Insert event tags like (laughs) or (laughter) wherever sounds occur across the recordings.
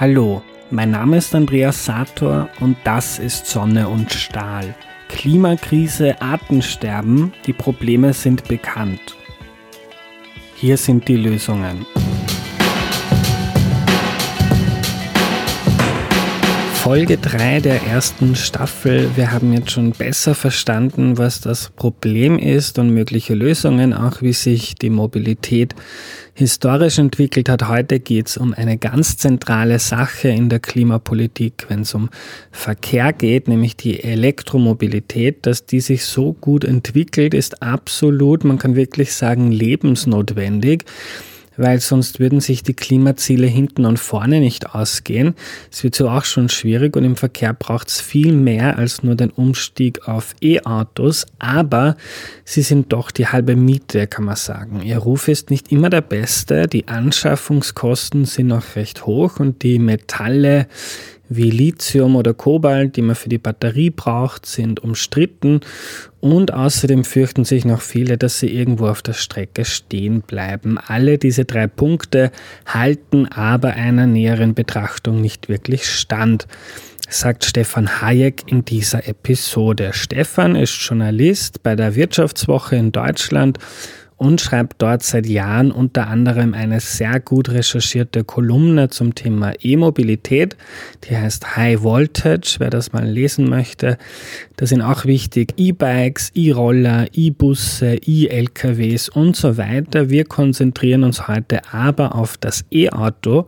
Hallo, mein Name ist Andreas Sator und das ist Sonne und Stahl. Klimakrise, Artensterben, die Probleme sind bekannt. Hier sind die Lösungen. Folge 3 der ersten Staffel. Wir haben jetzt schon besser verstanden, was das Problem ist und mögliche Lösungen, auch wie sich die Mobilität historisch entwickelt hat. Heute geht es um eine ganz zentrale Sache in der Klimapolitik, wenn es um Verkehr geht, nämlich die Elektromobilität. Dass die sich so gut entwickelt, ist absolut, man kann wirklich sagen, lebensnotwendig weil sonst würden sich die Klimaziele hinten und vorne nicht ausgehen. Es wird so auch schon schwierig und im Verkehr braucht es viel mehr als nur den Umstieg auf E-Autos, aber sie sind doch die halbe Miete, kann man sagen. Ihr Ruf ist nicht immer der beste, die Anschaffungskosten sind noch recht hoch und die Metalle wie Lithium oder Kobalt, die man für die Batterie braucht, sind umstritten und außerdem fürchten sich noch viele, dass sie irgendwo auf der Strecke stehen bleiben. Alle diese drei Punkte halten aber einer näheren Betrachtung nicht wirklich stand sagt Stefan Hayek in dieser Episode. Stefan ist Journalist bei der Wirtschaftswoche in Deutschland und schreibt dort seit Jahren unter anderem eine sehr gut recherchierte Kolumne zum Thema E-Mobilität. Die heißt High Voltage, wer das mal lesen möchte. Da sind auch wichtig E-Bikes, E-Roller, E-Busse, E-LKWs und so weiter. Wir konzentrieren uns heute aber auf das E-Auto.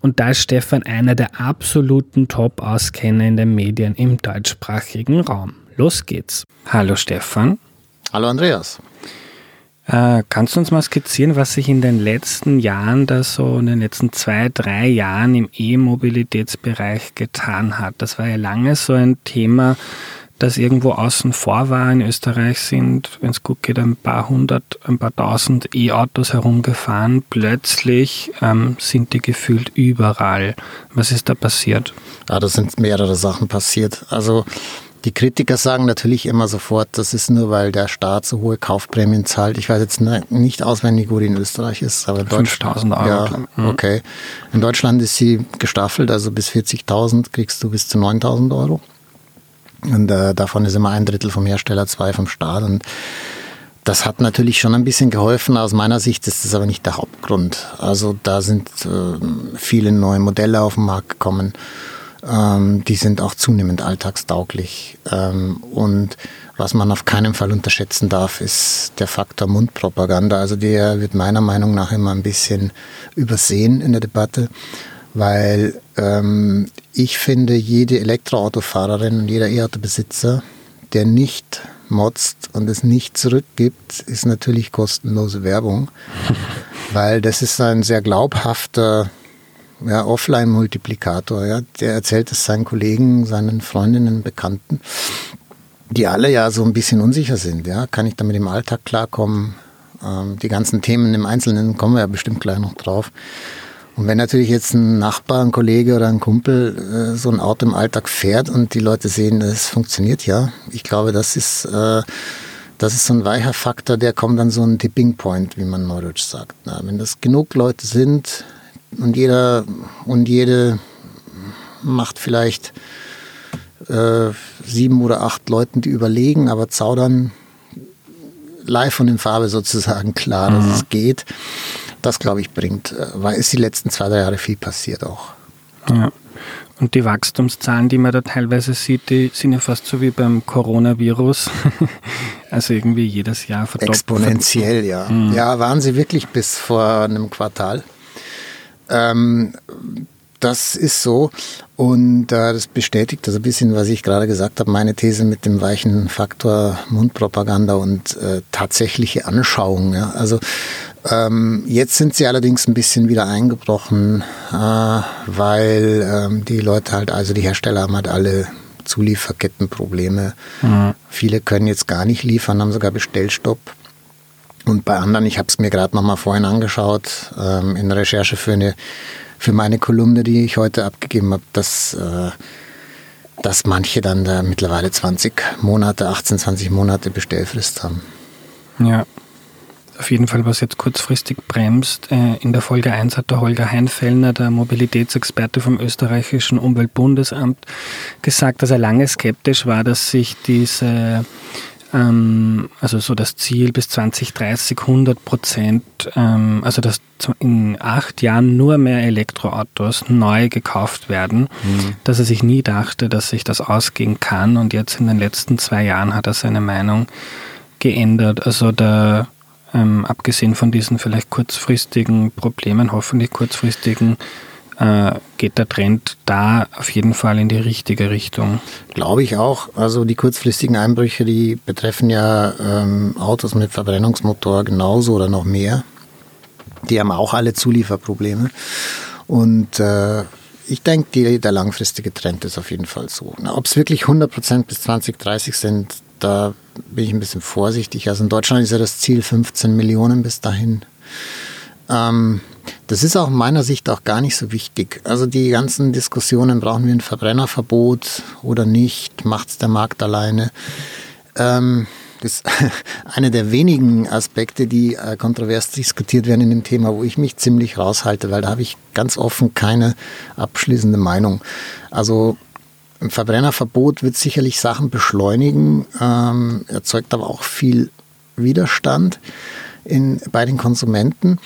Und da ist Stefan einer der absoluten Top-Auskenner in den Medien im deutschsprachigen Raum. Los geht's. Hallo Stefan. Hallo Andreas. Äh, kannst du uns mal skizzieren, was sich in den letzten Jahren, da so in den letzten zwei, drei Jahren im E-Mobilitätsbereich getan hat? Das war ja lange so ein Thema, das irgendwo außen vor war. In Österreich sind, wenn es gut geht, ein paar hundert, ein paar tausend E-Autos herumgefahren. Plötzlich ähm, sind die gefühlt überall. Was ist da passiert? Ja, da sind mehrere Sachen passiert. Also die Kritiker sagen natürlich immer sofort, das ist nur, weil der Staat so hohe Kaufprämien zahlt. Ich weiß jetzt nicht auswendig, wo die in Österreich ist. aber 5000 Euro. Ja, mhm. okay. In Deutschland ist sie gestaffelt, also bis 40.000 kriegst du bis zu 9.000 Euro. Und äh, davon ist immer ein Drittel vom Hersteller, zwei vom Staat. Und das hat natürlich schon ein bisschen geholfen. Aus meiner Sicht ist das aber nicht der Hauptgrund. Also da sind äh, viele neue Modelle auf den Markt gekommen. Ähm, die sind auch zunehmend alltagstauglich. Ähm, und was man auf keinen Fall unterschätzen darf, ist der Faktor Mundpropaganda. Also der wird meiner Meinung nach immer ein bisschen übersehen in der Debatte, weil ähm, ich finde, jede Elektroautofahrerin und jeder E-Auto-Besitzer, der nicht motzt und es nicht zurückgibt, ist natürlich kostenlose Werbung, (laughs) weil das ist ein sehr glaubhafter ja, Offline-Multiplikator. Ja. Der erzählt es seinen Kollegen, seinen Freundinnen, Bekannten, die alle ja so ein bisschen unsicher sind. Ja. Kann ich damit im Alltag klarkommen? Ähm, die ganzen Themen im Einzelnen kommen wir ja bestimmt gleich noch drauf. Und wenn natürlich jetzt ein Nachbar, ein Kollege oder ein Kumpel äh, so ein Auto im Alltag fährt und die Leute sehen, es funktioniert ja, ich glaube, das ist, äh, das ist so ein weicher Faktor, der kommt dann so ein Tipping Point, wie man neudeutsch sagt. Na, wenn das genug Leute sind, und jeder und jede macht vielleicht äh, sieben oder acht Leuten, die überlegen, aber zaudern live von in Farbe sozusagen klar, dass mhm. es geht. Das, glaube ich, bringt, äh, weil ist die letzten zwei, drei Jahre viel passiert auch. Ja. Und die Wachstumszahlen, die man da teilweise sieht, die sind ja fast so wie beim Coronavirus. (laughs) also irgendwie jedes Jahr verdoppelt. Exponentiell, ja. Mhm. Ja, waren sie wirklich bis vor einem Quartal. Ähm, das ist so und äh, das bestätigt also ein bisschen, was ich gerade gesagt habe, meine These mit dem weichen Faktor Mundpropaganda und äh, tatsächliche Anschauung. Ja. Also ähm, jetzt sind sie allerdings ein bisschen wieder eingebrochen, äh, weil ähm, die Leute halt, also die Hersteller haben halt alle Zulieferkettenprobleme. Mhm. Viele können jetzt gar nicht liefern, haben sogar Bestellstopp. Und bei anderen, ich habe es mir gerade noch mal vorhin angeschaut, ähm, in Recherche für, eine, für meine Kolumne, die ich heute abgegeben habe, dass, äh, dass manche dann da mittlerweile 20 Monate, 18, 20 Monate Bestellfrist haben. Ja. auf jeden Fall, was jetzt kurzfristig bremst. Äh, in der Folge 1 hat der Holger Heinfellner, der Mobilitätsexperte vom österreichischen Umweltbundesamt, gesagt, dass er lange skeptisch war, dass sich diese ähm, also so das Ziel bis 2030 100 Prozent, ähm, also dass in acht Jahren nur mehr Elektroautos neu gekauft werden, mhm. dass er sich nie dachte, dass sich das ausgehen kann und jetzt in den letzten zwei Jahren hat er seine Meinung geändert. Also da ähm, abgesehen von diesen vielleicht kurzfristigen Problemen, hoffentlich kurzfristigen äh, geht der Trend da auf jeden Fall in die richtige Richtung. Glaube ich auch. Also die kurzfristigen Einbrüche, die betreffen ja ähm, Autos mit Verbrennungsmotor genauso oder noch mehr. Die haben auch alle Zulieferprobleme. Und äh, ich denke, der langfristige Trend ist auf jeden Fall so. Ob es wirklich 100% bis 2030 sind, da bin ich ein bisschen vorsichtig. Also in Deutschland ist ja das Ziel 15 Millionen bis dahin. Ähm, das ist auch meiner Sicht auch gar nicht so wichtig. Also die ganzen Diskussionen, brauchen wir ein Verbrennerverbot oder nicht, macht es der Markt alleine. Ähm, das (laughs) ist einer der wenigen Aspekte, die äh, kontrovers diskutiert werden in dem Thema, wo ich mich ziemlich raushalte, weil da habe ich ganz offen keine abschließende Meinung. Also ein Verbrennerverbot wird sicherlich Sachen beschleunigen, ähm, erzeugt aber auch viel Widerstand in, bei den Konsumenten.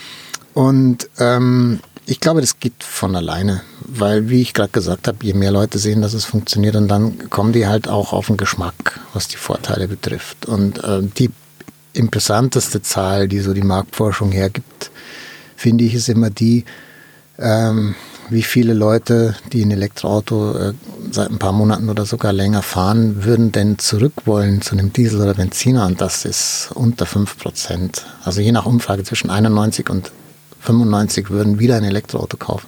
Und ähm, ich glaube, das geht von alleine, weil, wie ich gerade gesagt habe, je mehr Leute sehen, dass es funktioniert, und dann kommen die halt auch auf den Geschmack, was die Vorteile betrifft. Und äh, die interessanteste Zahl, die so die Marktforschung hergibt, finde ich, ist immer die, ähm, wie viele Leute, die ein Elektroauto äh, seit ein paar Monaten oder sogar länger fahren, würden denn zurück wollen zu einem Diesel oder Benziner und das ist unter 5 Prozent. Also je nach Umfrage zwischen 91 und 95 würden wieder ein Elektroauto kaufen.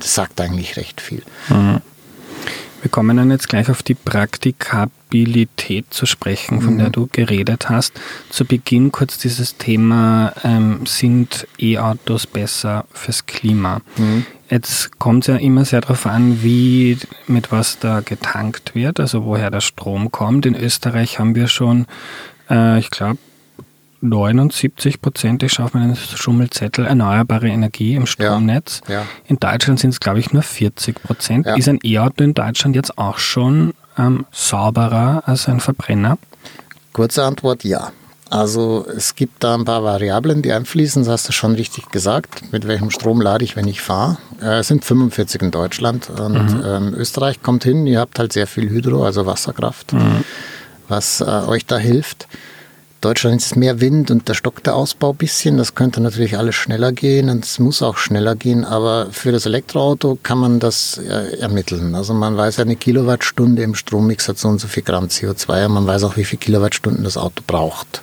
Das sagt eigentlich recht viel. Mhm. Wir kommen dann jetzt gleich auf die Praktikabilität zu sprechen, von mhm. der du geredet hast. Zu Beginn kurz dieses Thema, ähm, sind E-Autos besser fürs Klima? Mhm. Jetzt kommt es ja immer sehr darauf an, wie, mit was da getankt wird, also woher der Strom kommt. In Österreich haben wir schon, äh, ich glaube, 79 Prozent, ich auf meinen Schummelzettel, erneuerbare Energie im Stromnetz. Ja, ja. In Deutschland sind es, glaube ich, nur 40 Prozent. Ja. Ist ein E-Auto in Deutschland jetzt auch schon ähm, sauberer als ein Verbrenner? Kurze Antwort, ja. Also es gibt da ein paar Variablen, die einfließen, das hast du schon richtig gesagt. Mit welchem Strom lade ich, wenn ich fahre? Äh, es sind 45 in Deutschland und mhm. ähm, Österreich kommt hin, ihr habt halt sehr viel Hydro, also Wasserkraft, mhm. was äh, euch da hilft. Deutschland ist mehr Wind und da stockt der Ausbau ein bisschen. Das könnte natürlich alles schneller gehen und es muss auch schneller gehen. Aber für das Elektroauto kann man das äh, ermitteln. Also man weiß, eine Kilowattstunde im Strommix hat so und so viel Gramm CO2 und man weiß auch, wie viel Kilowattstunden das Auto braucht.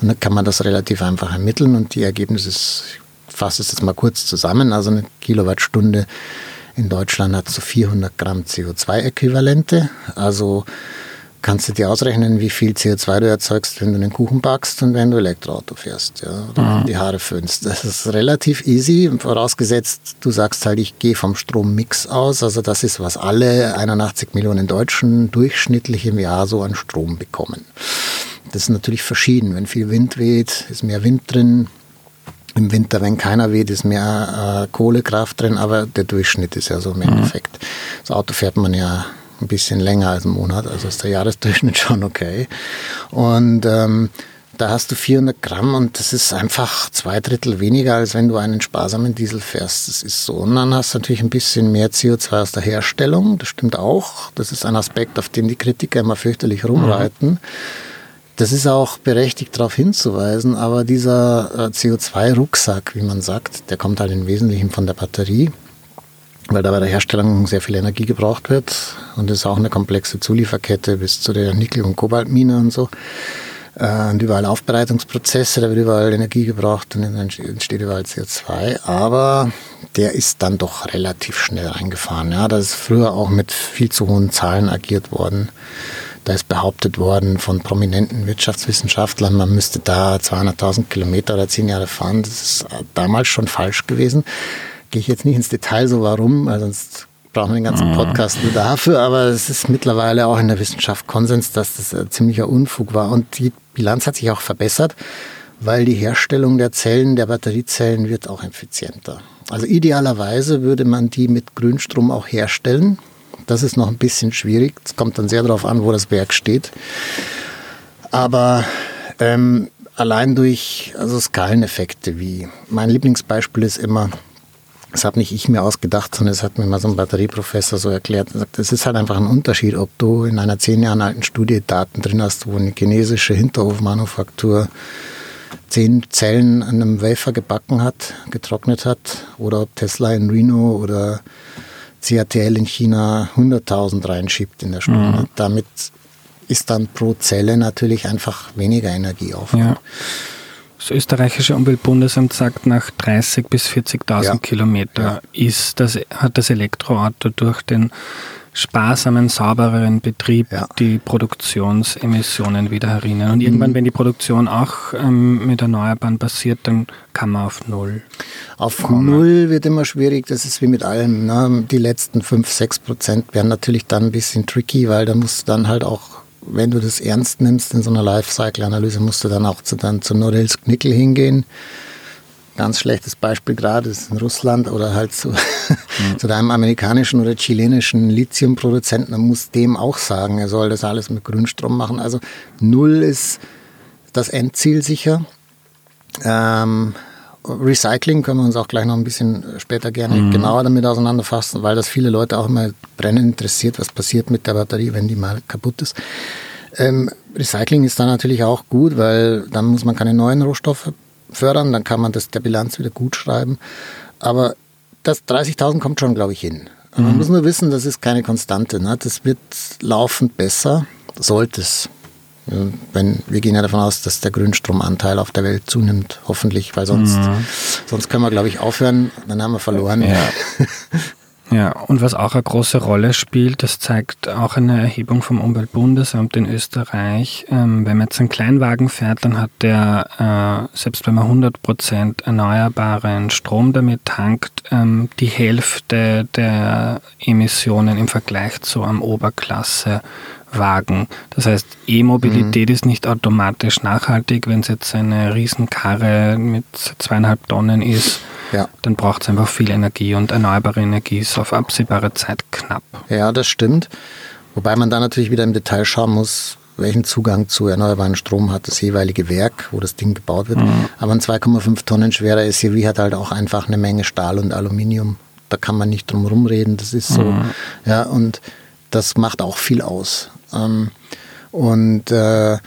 Und dann kann man das relativ einfach ermitteln und die Ergebnisse, ich fasse es jetzt mal kurz zusammen, also eine Kilowattstunde in Deutschland hat so 400 Gramm CO2-Äquivalente. Also kannst du dir ausrechnen, wie viel CO2 du erzeugst, wenn du einen Kuchen backst und wenn du Elektroauto fährst ja, oder mhm. die Haare föhnst. Das ist relativ easy, vorausgesetzt, du sagst halt, ich gehe vom Strommix aus. Also das ist, was alle 81 Millionen Deutschen durchschnittlich im Jahr so an Strom bekommen. Das ist natürlich verschieden. Wenn viel Wind weht, ist mehr Wind drin. Im Winter, wenn keiner weht, ist mehr äh, Kohlekraft drin, aber der Durchschnitt ist ja so im mhm. Endeffekt. Das Auto fährt man ja ein bisschen länger als einen Monat, also ist der Jahresdurchschnitt (laughs) schon okay. Und ähm, da hast du 400 Gramm und das ist einfach zwei Drittel weniger, als wenn du einen sparsamen Diesel fährst. Das ist so. Und dann hast du natürlich ein bisschen mehr CO2 aus der Herstellung. Das stimmt auch. Das ist ein Aspekt, auf den die Kritiker immer fürchterlich rumreiten. Das ist auch berechtigt darauf hinzuweisen, aber dieser äh, CO2-Rucksack, wie man sagt, der kommt halt im Wesentlichen von der Batterie weil da bei der Herstellung sehr viel Energie gebraucht wird und es ist auch eine komplexe Zulieferkette bis zu der Nickel- und Kobaltmine und so. Äh, und überall Aufbereitungsprozesse, da wird überall Energie gebraucht und dann entsteht überall CO2. Aber der ist dann doch relativ schnell reingefahren. Ja, da ist früher auch mit viel zu hohen Zahlen agiert worden. Da ist behauptet worden von prominenten Wirtschaftswissenschaftlern, man müsste da 200.000 Kilometer oder zehn Jahre fahren. Das ist damals schon falsch gewesen gehe ich jetzt nicht ins Detail so warum, weil sonst brauchen wir den ganzen mhm. Podcast nur dafür, aber es ist mittlerweile auch in der Wissenschaft Konsens, dass das ein ziemlicher Unfug war und die Bilanz hat sich auch verbessert, weil die Herstellung der Zellen, der Batteriezellen wird auch effizienter. Also idealerweise würde man die mit Grünstrom auch herstellen. Das ist noch ein bisschen schwierig. Es kommt dann sehr darauf an, wo das Werk steht. Aber ähm, allein durch also Skaleneffekte wie mein Lieblingsbeispiel ist immer, das habe nicht ich mir ausgedacht, sondern es hat mir mal so ein Batterieprofessor so erklärt. Er sagt, es ist halt einfach ein Unterschied, ob du in einer zehn Jahre alten Studie Daten drin hast, wo eine chinesische Hinterhofmanufaktur zehn Zellen an einem Wafer gebacken hat, getrocknet hat, oder ob Tesla in Reno oder CATL in China 100.000 reinschiebt in der Stunde. Mhm. Damit ist dann pro Zelle natürlich einfach weniger Energieaufwand. Ja. Das österreichische Umweltbundesamt sagt, nach 30.000 bis 40.000 ja. Kilometer ja. ist das, hat das Elektroauto durch den sparsamen, saubereren Betrieb ja. die Produktionsemissionen wieder herinnen. Und irgendwann, mhm. wenn die Produktion auch ähm, mit Erneuerbaren passiert, dann kann man auf Null. Auf kommen. Null wird immer schwierig, das ist wie mit allem. Ne? Die letzten 5, 6 Prozent werden natürlich dann ein bisschen tricky, weil da musst du dann halt auch wenn du das ernst nimmst in so einer Lifecycle-Analyse, musst du dann auch zu, dann zu Norilsk Nickel hingehen ganz schlechtes Beispiel gerade ist in Russland oder halt zu, (laughs) mhm. zu deinem amerikanischen oder chilenischen Lithiumproduzenten. Man muss dem auch sagen, er soll das alles mit Grünstrom machen. Also null ist das Endziel sicher. Ähm, Recycling können wir uns auch gleich noch ein bisschen später gerne mhm. genauer damit auseinanderfassen, weil das viele Leute auch immer brennend interessiert, was passiert mit der Batterie, wenn die mal kaputt ist. Ähm, Recycling ist dann natürlich auch gut, weil dann muss man keine neuen Rohstoffe fördern, dann kann man das der Bilanz wieder gut schreiben. Aber das 30.000 kommt schon, glaube ich, hin. Mhm. Man muss nur wissen, das ist keine Konstante. Ne? Das wird laufend besser, sollte es. Wenn, wir gehen ja davon aus, dass der Grünstromanteil auf der Welt zunimmt, hoffentlich, weil sonst, mhm. sonst können wir, glaube ich, aufhören, dann haben wir verloren. Ja. (laughs) Ja, und was auch eine große Rolle spielt, das zeigt auch eine Erhebung vom Umweltbundesamt in Österreich. Ähm, wenn man jetzt einen Kleinwagen fährt, dann hat der, äh, selbst wenn man 100% erneuerbaren Strom damit tankt, ähm, die Hälfte der Emissionen im Vergleich zu einem Oberklassewagen. Das heißt, E-Mobilität mhm. ist nicht automatisch nachhaltig, wenn es jetzt eine Riesenkarre mit zweieinhalb Tonnen ist ja. dann braucht es einfach viel Energie und erneuerbare Energie ist auf absehbare Zeit knapp. Ja, das stimmt. Wobei man da natürlich wieder im Detail schauen muss, welchen Zugang zu erneuerbaren Strom hat das jeweilige Werk, wo das Ding gebaut wird. Mhm. Aber ein 2,5 Tonnen schwerer SUV hat halt auch einfach eine Menge Stahl und Aluminium. Da kann man nicht drum rumreden. Das ist so. Mhm. Ja, und das macht auch viel aus. Ähm, und äh,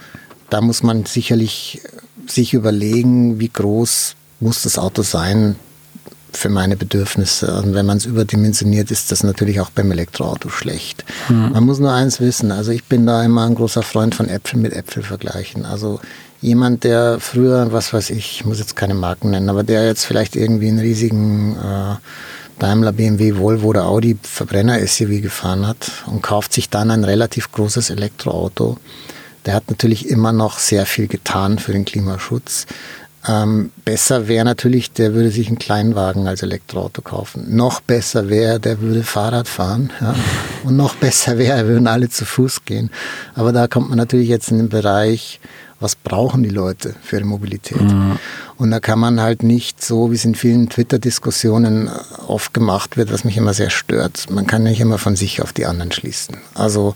da muss man sicherlich sich überlegen, wie groß muss das Auto sein, für meine Bedürfnisse. Und wenn man es überdimensioniert, ist das natürlich auch beim Elektroauto schlecht. Mhm. Man muss nur eins wissen. Also ich bin da immer ein großer Freund von Äpfel mit Äpfel vergleichen. Also jemand, der früher, was weiß ich, ich muss jetzt keine Marken nennen, aber der jetzt vielleicht irgendwie einen riesigen äh, Daimler, BMW, Volvo oder Audi Verbrenner-SUV gefahren hat und kauft sich dann ein relativ großes Elektroauto, der hat natürlich immer noch sehr viel getan für den Klimaschutz. Ähm, besser wäre natürlich, der würde sich einen Kleinwagen als Elektroauto kaufen. Noch besser wäre, der würde Fahrrad fahren. Ja? Und noch besser wäre, würden alle zu Fuß gehen. Aber da kommt man natürlich jetzt in den Bereich, was brauchen die Leute für ihre Mobilität? Mhm. Und da kann man halt nicht so, wie es in vielen Twitter-Diskussionen oft gemacht wird, was mich immer sehr stört. Man kann nicht immer von sich auf die anderen schließen. Also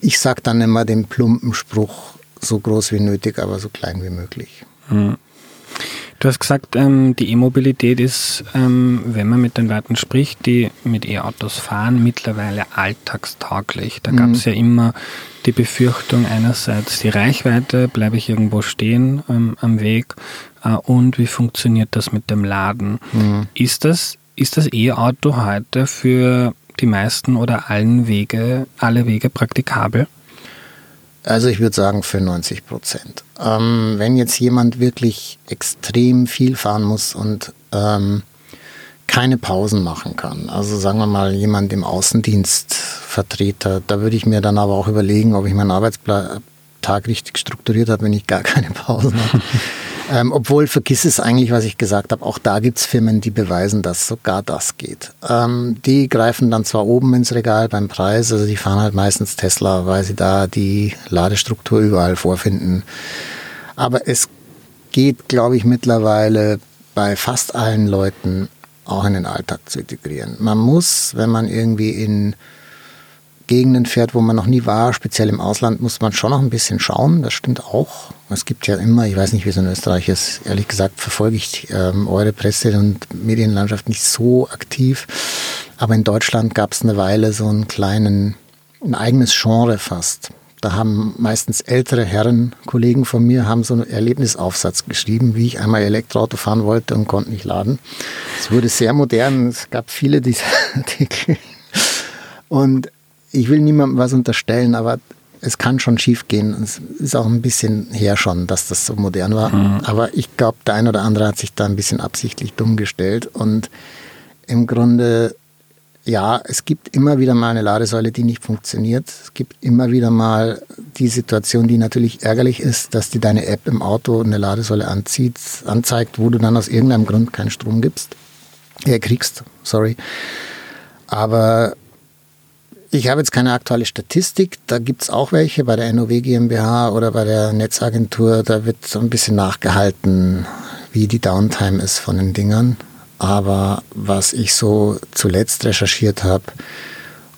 ich sage dann immer den plumpen Spruch, so groß wie nötig, aber so klein wie möglich. Mhm. Du hast gesagt, ähm, die E-Mobilität ist, ähm, wenn man mit den Leuten spricht, die mit E-Autos fahren, mittlerweile alltagstauglich. Da mhm. gab es ja immer die Befürchtung einerseits die Reichweite, bleibe ich irgendwo stehen ähm, am Weg äh, und wie funktioniert das mit dem Laden? Mhm. Ist das ist das E-Auto heute für die meisten oder allen Wege, alle Wege praktikabel? Also ich würde sagen 95 Prozent. Ähm, wenn jetzt jemand wirklich extrem viel fahren muss und ähm, keine Pausen machen kann, also sagen wir mal jemand im Außendienst Vertreter, da würde ich mir dann aber auch überlegen, ob ich meinen Arbeitstag richtig strukturiert habe, wenn ich gar keine Pausen habe. Ähm, obwohl, vergiss es eigentlich, was ich gesagt habe. Auch da gibt es Firmen, die beweisen, dass sogar das geht. Ähm, die greifen dann zwar oben ins Regal beim Preis, also die fahren halt meistens Tesla, weil sie da die Ladestruktur überall vorfinden. Aber es geht, glaube ich, mittlerweile bei fast allen Leuten auch in den Alltag zu integrieren. Man muss, wenn man irgendwie in Gegenden fährt, wo man noch nie war, speziell im Ausland, muss man schon noch ein bisschen schauen. Das stimmt auch. Es gibt ja immer, ich weiß nicht, wie es in Österreich ist, ehrlich gesagt verfolge ich ähm, eure Presse- und Medienlandschaft nicht so aktiv. Aber in Deutschland gab es eine Weile so einen kleinen, ein eigenes Genre fast. Da haben meistens ältere Herren, Kollegen von mir, haben so einen Erlebnisaufsatz geschrieben, wie ich einmal Elektroauto fahren wollte und konnte nicht laden. Es wurde sehr modern. Es gab viele dieser (laughs) Artikel. Und ich will niemandem was unterstellen, aber es kann schon schief gehen. Es ist auch ein bisschen her schon, dass das so modern war. Mhm. Aber ich glaube, der ein oder andere hat sich da ein bisschen absichtlich dumm gestellt. Und im Grunde, ja, es gibt immer wieder mal eine Ladesäule, die nicht funktioniert. Es gibt immer wieder mal die Situation, die natürlich ärgerlich ist, dass dir deine App im Auto eine Ladesäule anzieht, anzeigt, wo du dann aus irgendeinem Grund keinen Strom gibst. Äh, kriegst, sorry. Aber ich habe jetzt keine aktuelle Statistik, da gibt es auch welche bei der NOW GmbH oder bei der Netzagentur, da wird so ein bisschen nachgehalten, wie die Downtime ist von den Dingern. Aber was ich so zuletzt recherchiert habe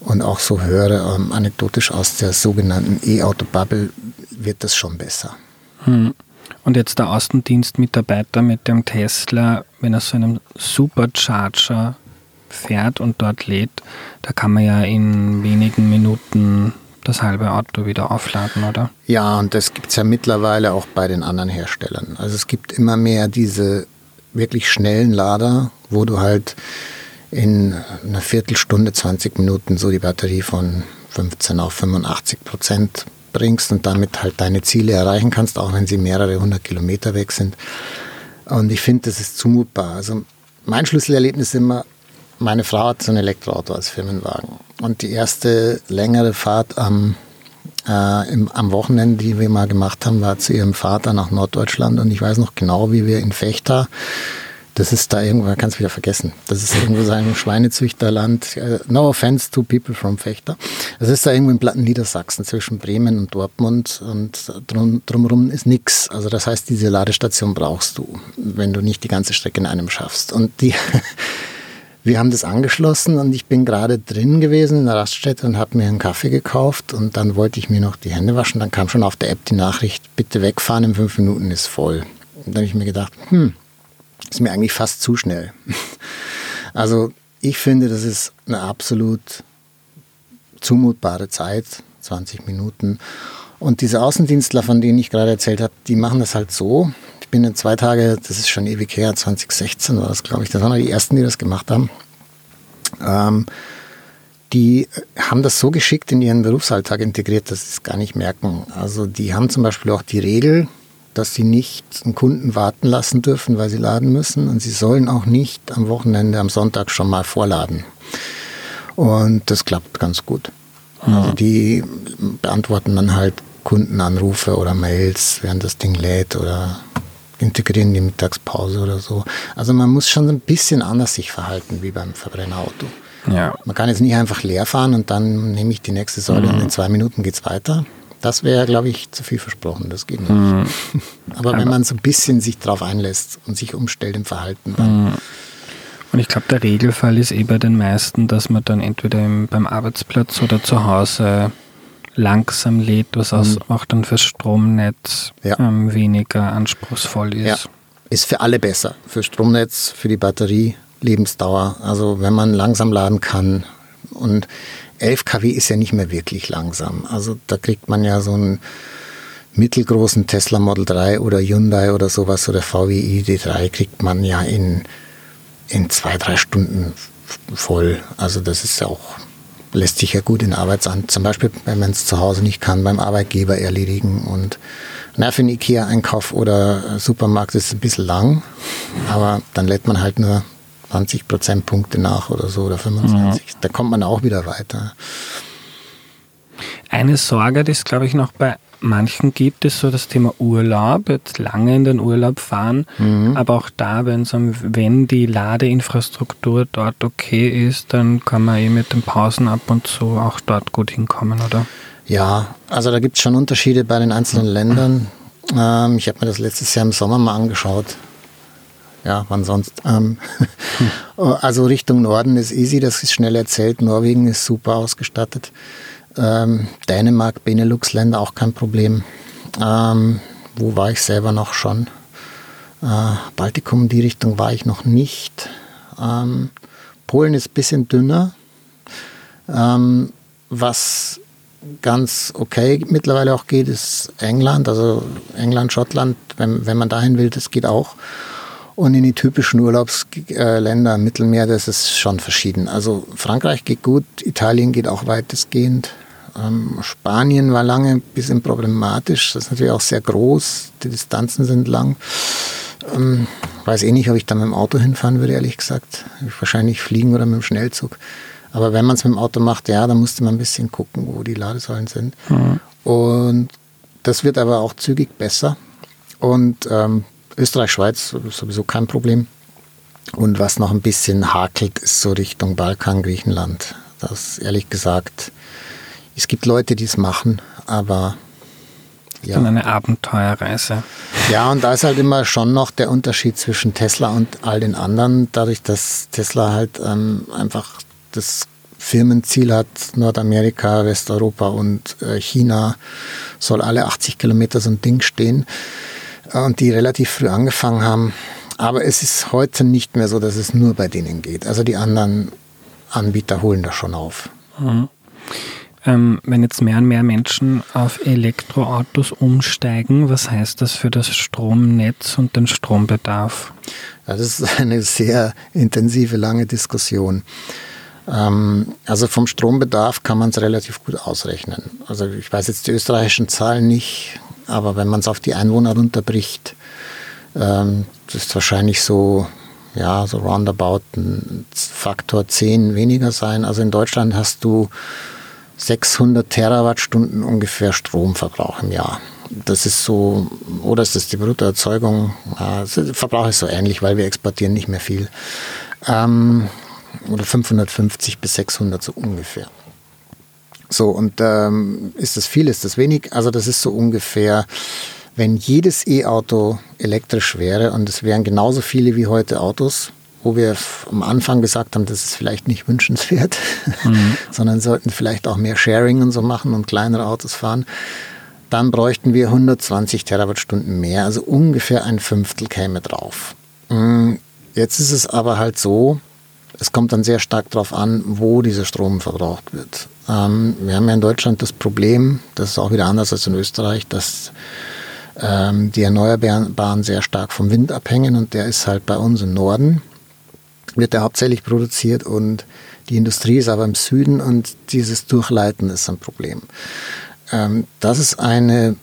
und auch so höre, ähm, anekdotisch aus der sogenannten E-Auto-Bubble, wird das schon besser. Hm. Und jetzt der Außendienstmitarbeiter mit dem Tesla, wenn er so einen Supercharger fährt und dort lädt, da kann man ja in wenigen Minuten das halbe Auto wieder aufladen, oder? Ja, und das gibt es ja mittlerweile auch bei den anderen Herstellern. Also es gibt immer mehr diese wirklich schnellen Lader, wo du halt in einer Viertelstunde, 20 Minuten so die Batterie von 15 auf 85 Prozent bringst und damit halt deine Ziele erreichen kannst, auch wenn sie mehrere hundert Kilometer weg sind. Und ich finde, das ist zumutbar. Also mein Schlüsselerlebnis ist immer, meine Frau hat so ein Elektroauto als Firmenwagen. Und die erste längere Fahrt am, äh, im, am Wochenende, die wir mal gemacht haben, war zu ihrem Vater nach Norddeutschland. Und ich weiß noch genau, wie wir in Fechter, das ist da irgendwo, man kann es wieder vergessen, das ist irgendwo so ein Schweinezüchterland. Äh, no offense to people from Fechter. Das ist da irgendwo im Platten Niedersachsen zwischen Bremen und Dortmund und drum, drumherum ist nichts. Also das heißt, diese Ladestation brauchst du, wenn du nicht die ganze Strecke in einem schaffst. Und die (laughs) wir haben das angeschlossen und ich bin gerade drin gewesen in der Raststätte und habe mir einen Kaffee gekauft und dann wollte ich mir noch die Hände waschen. Dann kam schon auf der App die Nachricht, bitte wegfahren, in fünf Minuten ist voll. Und dann habe ich mir gedacht, hm, ist mir eigentlich fast zu schnell. (laughs) Also ich finde, das ist eine absolut zumutbare Zeit, 20 Minuten. Und diese Außendienstler, von denen ich gerade erzählt habe, die machen das halt so, ich bin in zwei Tage, das ist schon ewig her, 2016 war das, glaube ich. Das waren die ersten, die das gemacht haben. Ähm, die haben das so geschickt in ihren Berufsalltag integriert, dass sie es gar nicht merken. Also die haben zum Beispiel auch die Regel, dass sie nicht einen Kunden warten lassen dürfen, weil sie laden müssen. Und sie sollen auch nicht am Wochenende, am Sonntag schon mal vorladen. Und das klappt ganz gut. Also die beantworten dann halt Kundenanrufe oder Mails, während das Ding lädt oder integrieren die Mittagspause oder so. Also man muss schon ein bisschen anders sich verhalten wie beim Verbrennerauto. Ja. Man kann jetzt nicht einfach leer fahren und dann nehme ich die nächste Säule mhm. und in zwei Minuten geht es weiter. Das wäre, glaube ich, zu viel versprochen. Das geht nicht. Mhm. (laughs) Aber wenn man so ein bisschen sich darauf einlässt und sich umstellt im Verhalten, dann. Mhm. Und ich glaube, der Regelfall ist eh bei den meisten, dass man dann entweder im, beim Arbeitsplatz oder zu Hause langsam lädt, was mhm. auch dann fürs Stromnetz ja. ähm, weniger anspruchsvoll ist. Ja. Ist für alle besser. Für Stromnetz, für die Batterie, Lebensdauer. Also wenn man langsam laden kann und 11 kW ist ja nicht mehr wirklich langsam. Also da kriegt man ja so einen mittelgroßen Tesla Model 3 oder Hyundai oder sowas oder VW ID3 kriegt man ja in, in zwei, drei Stunden voll. Also das ist ja auch lässt sich ja gut in Arbeitsamt, zum Beispiel, wenn man es zu Hause nicht kann, beim Arbeitgeber erledigen. Und na, für einen Ikea-Einkauf oder Supermarkt ist es ein bisschen lang, aber dann lädt man halt nur 20 Prozentpunkte nach oder so oder 25. Mhm. Da kommt man auch wieder weiter. Eine Sorge, die es, glaube ich, noch bei manchen gibt es so das Thema Urlaub, jetzt lange in den Urlaub fahren, mhm. aber auch da, wenn die Ladeinfrastruktur dort okay ist, dann kann man eh mit den Pausen ab und zu auch dort gut hinkommen, oder? Ja, also da gibt es schon Unterschiede bei den einzelnen Ländern Ähm, ich habe mir das letztes Jahr im Sommer mal angeschaut. Ja, wann sonst? Ähm, hm. (laughs) Also Richtung Norden ist easy, das ist schnell erzählt. Norwegen ist super ausgestattet. Ähm, Dänemark, Benelux-Länder auch kein Problem. Ähm, wo war ich selber noch schon? Äh, Baltikum, die Richtung war ich noch nicht. Ähm, Polen ist ein bisschen dünner. Ähm, was ganz okay mittlerweile auch geht, ist England. Also England, Schottland, wenn, wenn man dahin will, das geht auch. Und in die typischen Urlaubsländer, Mittelmeer, das ist schon verschieden. Also Frankreich geht gut, Italien geht auch weitestgehend. Ähm, Spanien war lange ein bisschen problematisch. Das ist natürlich auch sehr groß. Die Distanzen sind lang. Ähm, weiß eh nicht, ob ich da mit dem Auto hinfahren würde, ehrlich gesagt. Wahrscheinlich fliegen oder mit dem Schnellzug. Aber wenn man es mit dem Auto macht, ja, dann musste man ein bisschen gucken, wo die Ladesäulen sind. Mhm. Und das wird aber auch zügig besser. Und ähm, Österreich, Schweiz sowieso kein Problem. Und was noch ein bisschen hakelt, ist so Richtung Balkan, Griechenland. Das ehrlich gesagt, es gibt Leute, die es machen, aber ja. Dann eine Abenteuerreise. Ja, und da ist halt immer schon noch der Unterschied zwischen Tesla und all den anderen, dadurch, dass Tesla halt ähm, einfach das Firmenziel hat, Nordamerika, Westeuropa und äh, China soll alle 80 Kilometer so ein Ding stehen äh, und die relativ früh angefangen haben. Aber es ist heute nicht mehr so, dass es nur bei denen geht. Also die anderen Anbieter holen das schon auf. Mhm. Ähm, wenn jetzt mehr und mehr Menschen auf Elektroautos umsteigen, was heißt das für das Stromnetz und den Strombedarf? Ja, das ist eine sehr intensive, lange Diskussion. Ähm, also vom Strombedarf kann man es relativ gut ausrechnen. Also ich weiß jetzt die österreichischen Zahlen nicht, aber wenn man es auf die Einwohner runterbricht, ähm, das ist wahrscheinlich so, ja, so roundabout ein Faktor 10 weniger sein. Also in Deutschland hast du 600 Terawattstunden ungefähr Stromverbrauch im Jahr. Das ist so, oder ist das die Bruttoerzeugung? Verbrauch ist so ähnlich, weil wir exportieren nicht mehr viel. Ähm, oder 550 bis 600 so ungefähr. So, und ähm, ist das viel, ist das wenig? Also das ist so ungefähr, wenn jedes E-Auto elektrisch wäre und es wären genauso viele wie heute Autos, wo wir am Anfang gesagt haben, das ist vielleicht nicht wünschenswert, (laughs) mhm. sondern sollten vielleicht auch mehr Sharing und so machen und kleinere Autos fahren, dann bräuchten wir 120 Terawattstunden mehr, also ungefähr ein Fünftel käme drauf. Mm, jetzt ist es aber halt so, es kommt dann sehr stark darauf an, wo dieser Strom verbraucht wird. Ähm, wir haben ja in Deutschland das Problem, das ist auch wieder anders als in Österreich, dass ähm, die Erneuerbaren sehr stark vom Wind abhängen und der ist halt bei uns im Norden wird er hauptsächlich produziert und die Industrie ist aber im Süden und dieses Durchleiten ist ein Problem. Ähm, das ist eine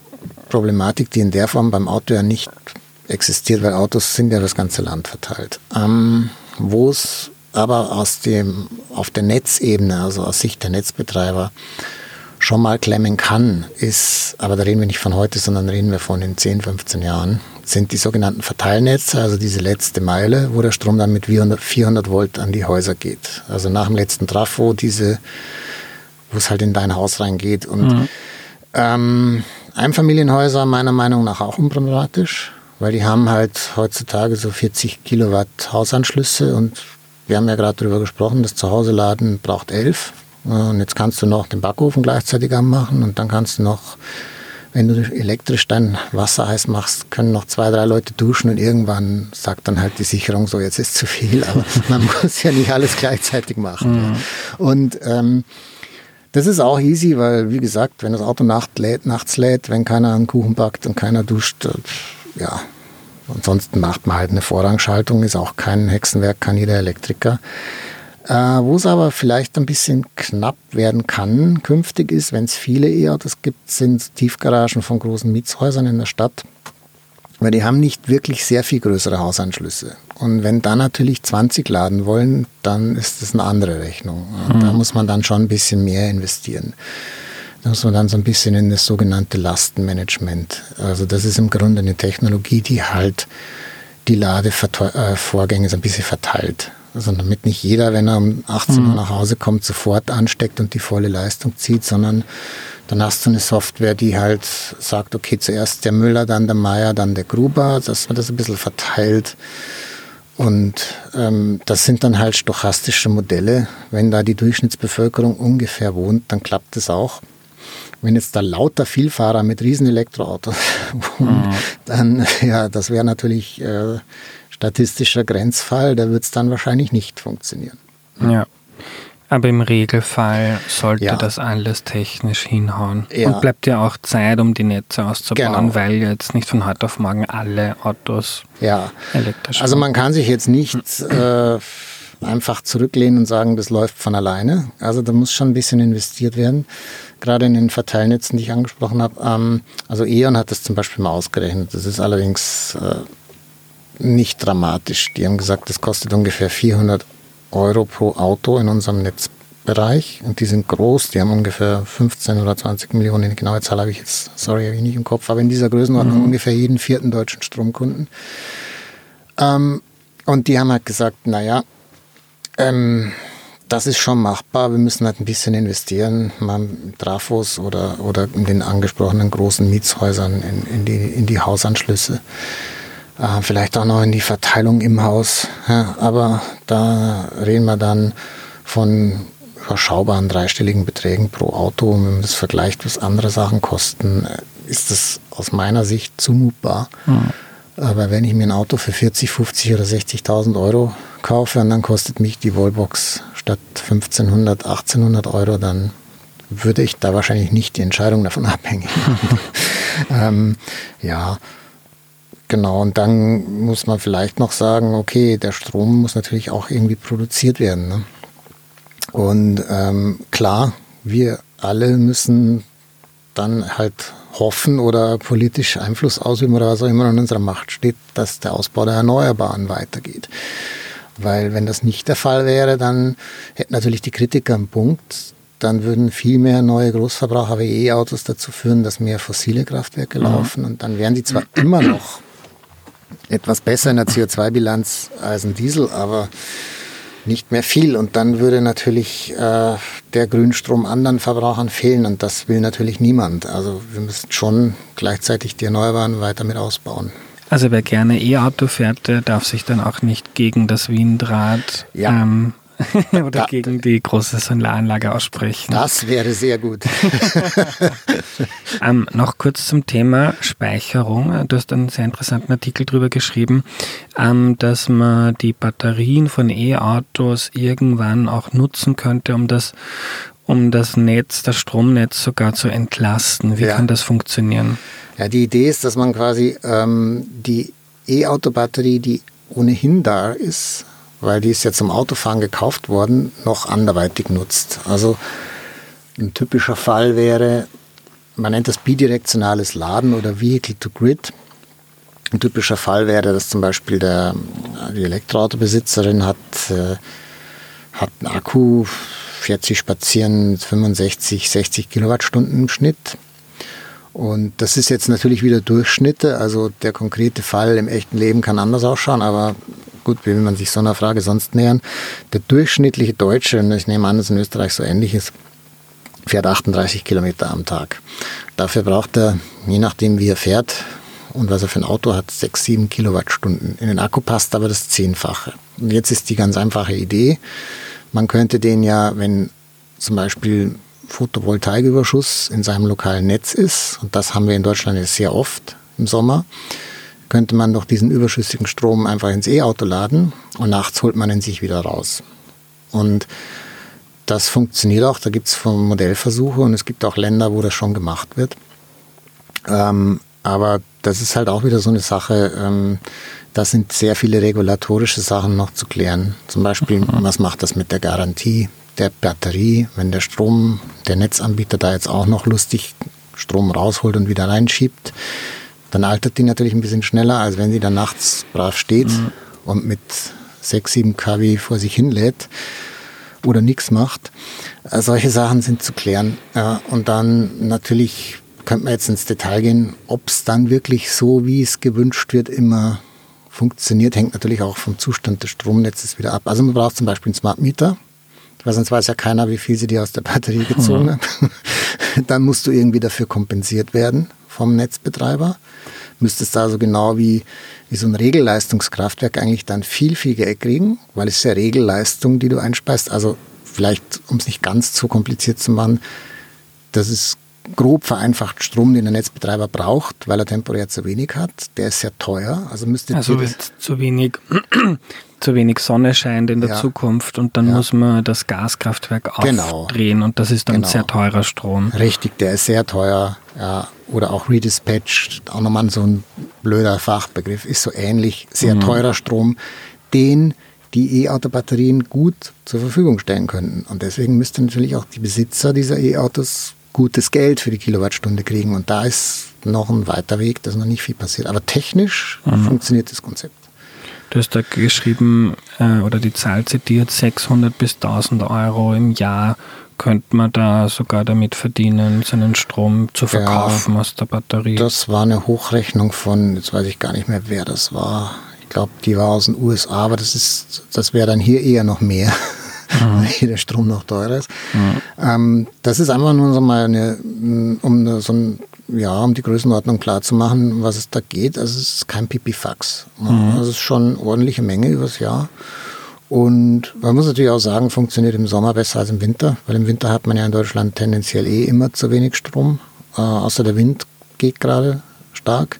Problematik, die in der Form beim Auto ja nicht existiert, weil Autos sind ja das ganze Land verteilt. Ähm, Wo es aber aus dem, auf der Netzebene, also aus Sicht der Netzbetreiber, schon mal klemmen kann, ist, aber da reden wir nicht von heute, sondern reden wir von den 10, 15 Jahren, sind die sogenannten Verteilnetze, also diese letzte Meile, wo der Strom dann mit 400 Volt an die Häuser geht. Also nach dem letzten Trafo, diese, wo es halt in dein Haus reingeht. Und mhm. ähm, Einfamilienhäuser meiner Meinung nach auch unproblematisch, weil die haben halt heutzutage so 40 Kilowatt Hausanschlüsse und wir haben ja gerade darüber gesprochen, das Zuhause-Laden braucht 11. Und jetzt kannst du noch den Backofen gleichzeitig anmachen und dann kannst du noch wenn du elektrisch dein Wasser heiß machst, können noch zwei, drei Leute duschen und irgendwann sagt dann halt die Sicherung so, jetzt ist zu viel, aber (laughs) man muss ja nicht alles gleichzeitig machen. Mhm. Und ähm, das ist auch easy, weil wie gesagt, wenn das Auto nacht lädt, nachts lädt, wenn keiner einen Kuchen backt und keiner duscht, äh, ja, ansonsten macht man halt eine Vorrangschaltung, ist auch kein Hexenwerk, kann jeder Elektriker. Äh, Wo es aber vielleicht ein bisschen knapp werden kann künftig ist, wenn es viele E-Autos gibt, sind Tiefgaragen von großen Mietshäusern in der Stadt. Weil die haben nicht wirklich sehr viel größere Hausanschlüsse. Und wenn da natürlich 20 laden wollen, dann ist das eine andere Rechnung. Mhm. Da muss man dann schon ein bisschen mehr investieren. Da muss man dann so ein bisschen in das sogenannte Lastenmanagement. Also das ist im Grunde eine Technologie, die halt die Ladevorgänge so ein bisschen verteilt. Also damit nicht jeder, wenn er um 18 Uhr mhm. nach Hause kommt, sofort ansteckt und die volle Leistung zieht, sondern Dann hast du eine Software, die halt sagt, okay, zuerst der Müller, dann der Meier, dann der Gruber, dass man das ein bisschen verteilt. Und ähm, das sind dann halt stochastische Modelle. Wenn da die Durchschnittsbevölkerung ungefähr wohnt, dann klappt es auch. Wenn jetzt da lauter Vielfahrer mit riesen Elektroautos (laughs) wohnen, mhm. dann, ja, das wäre natürlich äh, statistischer Grenzfall, da wird es dann wahrscheinlich nicht funktionieren. Ja. Aber im Regelfall sollte ja. das alles technisch hinhauen. Ja. Und bleibt ja auch Zeit, um die Netze auszubauen, genau. weil jetzt nicht von heute auf morgen alle Autos ja. elektrisch Also man kann sich jetzt nicht äh, einfach zurücklehnen und sagen, das läuft von alleine. Also da muss schon ein bisschen investiert werden. Gerade in den Verteilnetzen, die ich angesprochen habe. Ähm, also E.ON hat das zum Beispiel mal ausgerechnet. Das ist allerdings äh, nicht dramatisch. Die haben gesagt, das kostet ungefähr 400 Euro pro Auto in unserem Netzbereich. Und die sind groß, die haben ungefähr 15 oder 20 Millionen. Die genaue Zahl habe ich jetzt, sorry, habe ich nicht im Kopf, aber in dieser Größenordnung mhm. ungefähr jeden vierten deutschen Stromkunden. Ähm, und die haben halt gesagt, naja, ähm, das ist schon machbar. Wir müssen halt ein bisschen investieren, mal Trafos oder, oder in den angesprochenen großen Mietshäusern in, in, die, in die Hausanschlüsse. Äh, vielleicht auch noch in die Verteilung im Haus. Ja, aber da reden wir dann von überschaubaren dreistelligen Beträgen pro Auto. Und wenn man das vergleicht, was andere Sachen kosten, äh, ist das aus meiner Sicht zumutbar. Mhm. Aber wenn ich mir ein Auto für 40, 50 oder 60.000 Euro kaufe und dann kostet mich die Wallbox statt 1500, 1800 Euro, dann würde ich da wahrscheinlich nicht die Entscheidung davon (laughs) abhängig machen. (laughs) ähm, ja, Genau, und dann muss man vielleicht noch sagen, okay, der Strom muss natürlich auch irgendwie produziert werden. Ne? Und ähm, klar, wir alle müssen dann halt hoffen oder politisch Einfluss ausüben oder was auch immer in unserer Macht steht, dass der Ausbau der Erneuerbaren weitergeht. Weil wenn das nicht der Fall wäre, dann hätten natürlich die Kritiker einen Punkt, dann würden viel mehr neue Großverbraucher wie E-Autos dazu führen, dass mehr fossile Kraftwerke mhm. laufen und dann wären die zwar immer noch etwas besser in der CO2-Bilanz als ein Diesel, aber nicht mehr viel. Und dann würde natürlich äh, der Grünstrom anderen Verbrauchern fehlen und das will natürlich niemand. Also wir müssen schon gleichzeitig die Erneuerbaren weiter mit ausbauen. Also wer gerne E-Auto fährt, der darf sich dann auch nicht gegen das Windrad ja. ähm, (laughs) Oder da, gegen die große Solaranlage aussprechen. Das wäre sehr gut. (laughs) ähm, noch kurz zum Thema Speicherung. Du hast einen sehr interessanten Artikel darüber geschrieben, ähm, dass man die Batterien von E-Autos irgendwann auch nutzen könnte, um das, um das Netz, das Stromnetz sogar zu entlasten. Wie ja. kann das funktionieren? Ja, die Idee ist, dass man quasi ähm, die E-Auto-Batterie, die ohnehin da ist, weil die ist ja zum Autofahren gekauft worden, noch anderweitig nutzt. Also ein typischer Fall wäre, man nennt das bidirektionales Laden oder Vehicle to Grid. Ein typischer Fall wäre, dass zum Beispiel der, die Elektroautobesitzerin hat, äh, hat einen Akku, fährt sie spazieren 65, 60 Kilowattstunden im Schnitt. Und das ist jetzt natürlich wieder Durchschnitte. Also der konkrete Fall im echten Leben kann anders ausschauen, aber gut, wie will man sich so einer Frage sonst nähern? Der durchschnittliche Deutsche, und ich nehme an, dass in Österreich so ähnlich ist, fährt 38 Kilometer am Tag. Dafür braucht er, je nachdem wie er fährt und was er für ein Auto hat, 6, 7 Kilowattstunden. In den Akku passt aber das Zehnfache. Und jetzt ist die ganz einfache Idee, man könnte den ja, wenn zum Beispiel Photovoltaiküberschuss in seinem lokalen Netz ist, und das haben wir in Deutschland jetzt sehr oft im Sommer, könnte man doch diesen überschüssigen Strom einfach ins E-Auto laden und nachts holt man ihn sich wieder raus. Und das funktioniert auch, da gibt es Modellversuche und es gibt auch Länder, wo das schon gemacht wird. Ähm, aber das ist halt auch wieder so eine Sache, ähm, da sind sehr viele regulatorische Sachen noch zu klären. Zum Beispiel, (laughs) was macht das mit der Garantie der Batterie, wenn der Strom, der Netzanbieter da jetzt auch noch lustig Strom rausholt und wieder reinschiebt dann altert die natürlich ein bisschen schneller, als wenn sie dann nachts brav steht mhm. und mit 6, 7 kW vor sich hinlädt oder nichts macht. Äh, solche Sachen sind zu klären. Ja, und dann natürlich könnte man jetzt ins Detail gehen, ob es dann wirklich so, wie es gewünscht wird, immer funktioniert, hängt natürlich auch vom Zustand des Stromnetzes wieder ab. Also man braucht zum Beispiel einen Smart Meter, weil sonst weiß ja keiner, wie viel sie dir aus der Batterie gezogen mhm. hat. (laughs) dann musst du irgendwie dafür kompensiert werden vom Netzbetreiber. Müsstest also genau wie, wie so ein Regelleistungskraftwerk eigentlich dann viel, viel Geld kriegen, weil es ist ja Regelleistung, die du einspeist. Also vielleicht, um es nicht ganz zu kompliziert zu machen, das ist grob vereinfacht Strom, den der Netzbetreiber braucht, weil er temporär zu wenig hat. Der ist sehr teuer. Also müsste also zu wenig zu wenig Sonne scheint in der ja. Zukunft und dann ja. muss man das Gaskraftwerk genau. aufdrehen und das ist dann genau. sehr teurer Strom. Richtig, der ist sehr teuer. Ja. Oder auch Redispatch, auch nochmal so ein blöder Fachbegriff, ist so ähnlich. Sehr mhm. teurer Strom, den die E-Auto-Batterien gut zur Verfügung stellen könnten. Und deswegen müssten natürlich auch die Besitzer dieser E-Autos gutes Geld für die Kilowattstunde kriegen. Und da ist noch ein weiter Weg, da ist noch nicht viel passiert. Aber technisch mhm. funktioniert das Konzept. Du hast da geschrieben äh, oder die Zahl zitiert, 600 bis 1000 Euro im Jahr könnte man da sogar damit verdienen, seinen Strom zu verkaufen ja, aus der Batterie. Das war eine Hochrechnung von, jetzt weiß ich gar nicht mehr, wer das war. Ich glaube, die war aus den USA, aber das ist, das wäre dann hier eher noch mehr, mhm. (laughs) weil der Strom noch teurer ist. Mhm. Ähm, das ist einfach nur so mal eine, um so ein ja, um die Größenordnung klar zu machen, was es da geht. Also es ist kein Pipifax. Mhm. Also es ist schon eine ordentliche Menge übers Jahr. Und man muss natürlich auch sagen, funktioniert im Sommer besser als im Winter, weil im Winter hat man ja in Deutschland tendenziell eh immer zu wenig Strom, äh, außer der Wind geht gerade stark.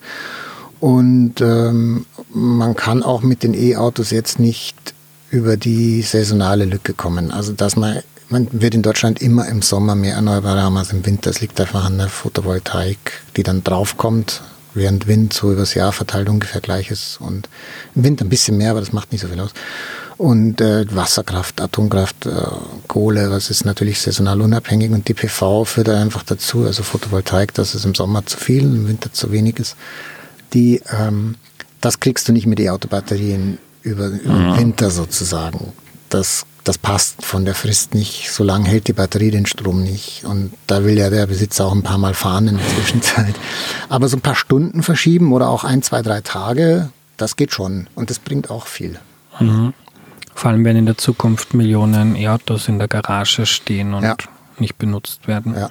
Und ähm, man kann auch mit den E-Autos jetzt nicht über die saisonale Lücke kommen. Also dass man man wird in Deutschland immer im Sommer mehr Erneuerbare haben als im Winter. Das liegt einfach an der Photovoltaik, die dann draufkommt, während Wind so übers Jahr verteilt ungefähr gleich ist. Und im Winter ein bisschen mehr, aber das macht nicht so viel aus. Und äh, Wasserkraft, Atomkraft, äh, Kohle, das ist natürlich saisonal unabhängig und die PV führt einfach dazu, also Photovoltaik, dass es im Sommer zu viel, im Winter zu wenig ist. Die, ähm, das kriegst du nicht mit E-Auto-Batterien über, über mhm. Winter sozusagen. Das das passt von der Frist nicht. So lange hält die Batterie den Strom nicht. Und da will ja der Besitzer auch ein paar Mal fahren in der (laughs) Zwischenzeit. Aber so ein paar Stunden verschieben oder auch ein, zwei, drei Tage, das geht schon. Und das bringt auch viel. Mhm. Vor allem, wenn in der Zukunft Millionen E-Autos in der Garage stehen und ja. nicht benutzt werden. Ja.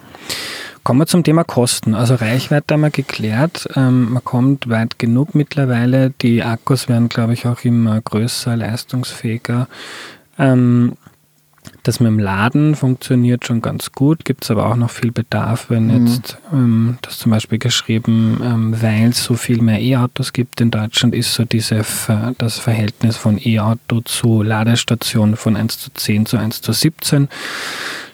Kommen wir zum Thema Kosten. Also Reichweite haben wir geklärt. Ähm, man kommt weit genug mittlerweile. Die Akkus werden, glaube ich, auch immer größer, leistungsfähiger. Ähm, das mit dem Laden funktioniert schon ganz gut, gibt es aber auch noch viel Bedarf, wenn mhm. jetzt ähm, das zum Beispiel geschrieben, ähm, weil es so viel mehr E-Autos gibt in Deutschland, ist so diese das Verhältnis von E-Auto zu Ladestation von 1 zu 10 zu 1 zu 17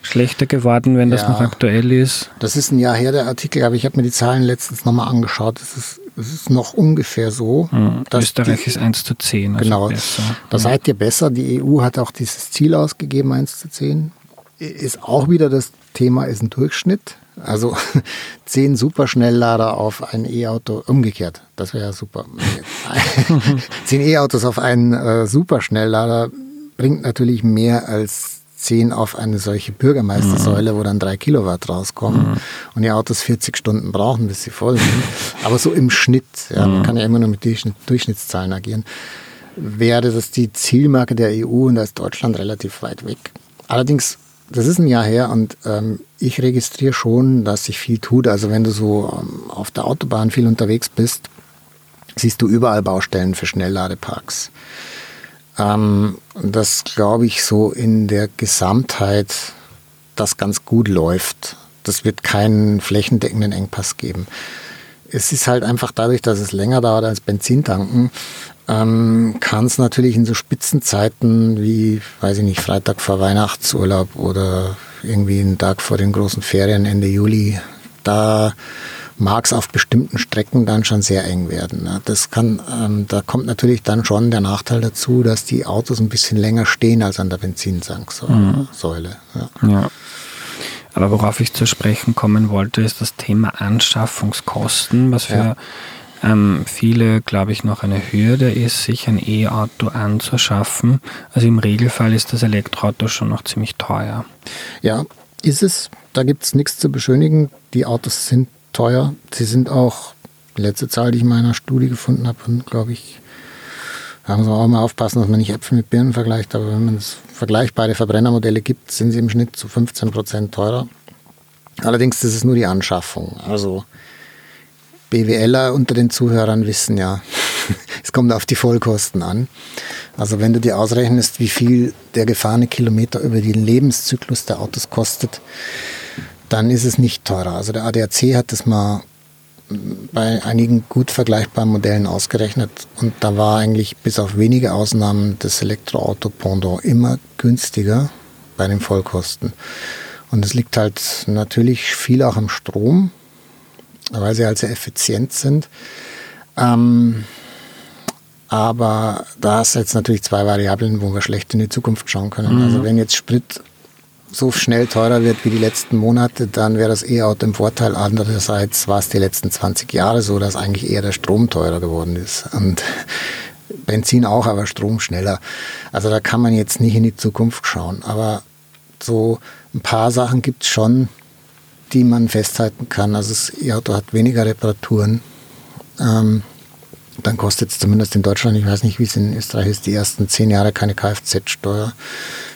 schlechter geworden, wenn das noch aktuell ist. Das ist ein Jahr her, der Artikel, aber ich habe mir die Zahlen letztens nochmal angeschaut. Das ist es ist noch ungefähr so. Mhm. Österreich die, ist 1 zu 10. Also genau. Besser. Da mhm. seid ihr besser. Die EU hat auch dieses Ziel ausgegeben, 1 zu 10. Ist auch wieder das Thema, ist ein Durchschnitt. Also (laughs) 10 Superschnelllader auf ein E-Auto, umgekehrt, das wäre ja super. (laughs) 10 E-Autos auf einen äh, Superschnelllader bringt natürlich mehr als 10 auf eine solche Bürgermeistersäule, mhm. wo dann drei Kilowatt rauskommen mhm. und die Autos 40 Stunden brauchen, bis sie voll sind. (laughs) Aber so im Schnitt, ja, mhm. man kann ja immer nur mit Durchschnittszahlen agieren, wäre das die Zielmarke der EU und da ist Deutschland relativ weit weg. Allerdings, das ist ein Jahr her und ähm, ich registriere schon, dass sich viel tut. Also wenn du so ähm, auf der Autobahn viel unterwegs bist, siehst du überall Baustellen für Schnellladeparks. Ähm, das glaube ich so in der Gesamtheit, das ganz gut läuft. Das wird keinen flächendeckenden Engpass geben. Es ist halt einfach dadurch, dass es länger dauert als Benzintanken, ähm, kann es natürlich in so Spitzenzeiten wie, weiß ich nicht, Freitag vor Weihnachtsurlaub oder irgendwie einen Tag vor den großen Ferien Ende Juli, da mag es auf bestimmten Strecken dann schon sehr eng werden. Ne? Das kann, ähm, da kommt natürlich dann schon der Nachteil dazu, dass die Autos ein bisschen länger stehen als an der Benzintanksäule. Mhm. Ja. ja. Aber worauf ich zu sprechen kommen wollte, ist das Thema Anschaffungskosten, was für ja. ähm, viele, glaube ich, noch eine Hürde ist, sich ein E-Auto anzuschaffen. Also im Regelfall ist das Elektroauto schon noch ziemlich teuer. Ja, ist es. Da gibt es nichts zu beschönigen. Die Autos sind teuer. Sie sind auch, die letzte Zahl, die ich in meiner Studie gefunden habe, glaube ich, da muss man auch mal aufpassen, dass man nicht Äpfel mit Birnen vergleicht, aber wenn man es vergleichbare Verbrennermodelle gibt, sind sie im Schnitt zu 15 Prozent teurer. Allerdings ist nur die Anschaffung. Also BWLer unter den Zuhörern wissen ja, (laughs) es kommt auf die Vollkosten an. Also wenn du dir ausrechnest, wie viel der gefahrene Kilometer über den Lebenszyklus der Autos kostet, dann ist es nicht teurer. Also der ADAC hat das mal bei einigen gut vergleichbaren Modellen ausgerechnet und da war eigentlich bis auf wenige Ausnahmen das Elektroauto Pendant immer günstiger bei den Vollkosten. Und es liegt halt natürlich viel auch am Strom, weil sie halt sehr effizient sind. Ähm, aber da hast du jetzt natürlich zwei Variablen, wo wir schlecht in die Zukunft schauen können. Mhm. Also wenn jetzt Sprit so schnell teurer wird wie die letzten Monate, dann wäre das E-Auto im Vorteil. Andererseits war es die letzten 20 Jahre so, dass eigentlich eher der Strom teurer geworden ist. Und (laughs) Benzin auch, aber Strom schneller. Also da kann man jetzt nicht in die Zukunft schauen. Aber so ein paar Sachen gibt es schon, die man festhalten kann. Also das E-Auto hat weniger Reparaturen. Ähm, dann kostet es zumindest in Deutschland, ich weiß nicht, wie es in Österreich ist, die ersten zehn Jahre keine Kfz-Steuer.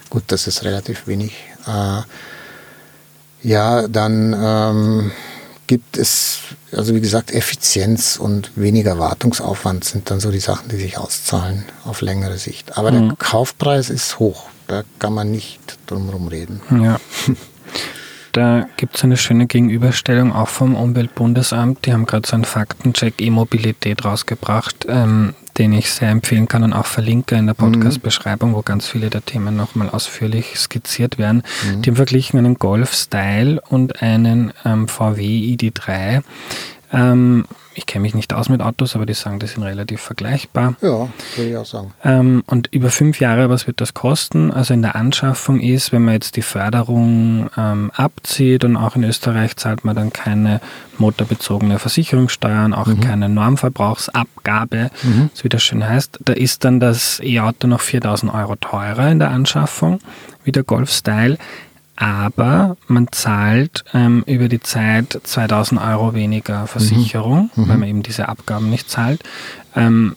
Gut, das ist relativ wenig. Äh, ja, dann ähm, gibt es, also wie gesagt, Effizienz und weniger Wartungsaufwand sind dann so die Sachen, die sich auszahlen auf längere Sicht. Aber mhm. der Kaufpreis ist hoch. Da kann man nicht drum reden. Ja. Da gibt es eine schöne Gegenüberstellung auch vom Umweltbundesamt. Die haben gerade so einen Faktencheck E-Mobilität rausgebracht, ähm, den ich sehr empfehlen kann und auch verlinke in der mhm. Podcast-Beschreibung, wo ganz viele der Themen nochmal ausführlich skizziert werden. Mhm. Die haben verglichen einen Golf Style und einen ähm, VW ID3. Ähm, ich kenne mich nicht aus mit Autos, aber die sagen, die sind relativ vergleichbar. Ja, würde ich auch sagen. Ähm, und über fünf Jahre, was wird das kosten? Also in der Anschaffung ist, wenn man jetzt die Förderung ähm, abzieht und auch in Österreich zahlt man dann keine motorbezogene Versicherungssteuern, auch mhm. keine Normverbrauchsabgabe, mhm. so wie das schön heißt. Da ist dann das E-Auto noch 4000 Euro teurer in der Anschaffung wie der Golf Style aber man zahlt ähm, über die Zeit 2000 Euro weniger Versicherung, mhm. weil man eben diese Abgaben nicht zahlt. Ähm,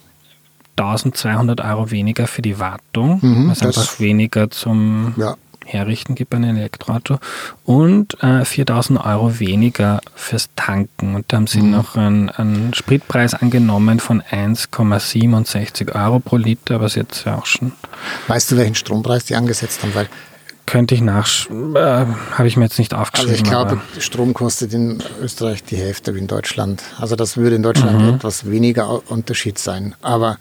1200 Euro weniger für die Wartung, mhm, was einfach weniger zum ja. Herrichten gibt bei einem Elektroauto und äh, 4000 Euro weniger fürs Tanken. Und da haben sie mhm. noch einen, einen, Spritpreis angenommen von 1,67 Euro pro Liter, was jetzt ja auch schon. Weißt du, welchen Strompreis die angesetzt haben? Weil könnte ich nach, äh, habe ich mir jetzt nicht aufgeschrieben. Also ich glaube, Strom kostet in Österreich die Hälfte wie in Deutschland. Also das würde in Deutschland mhm. etwas weniger Unterschied sein. Aber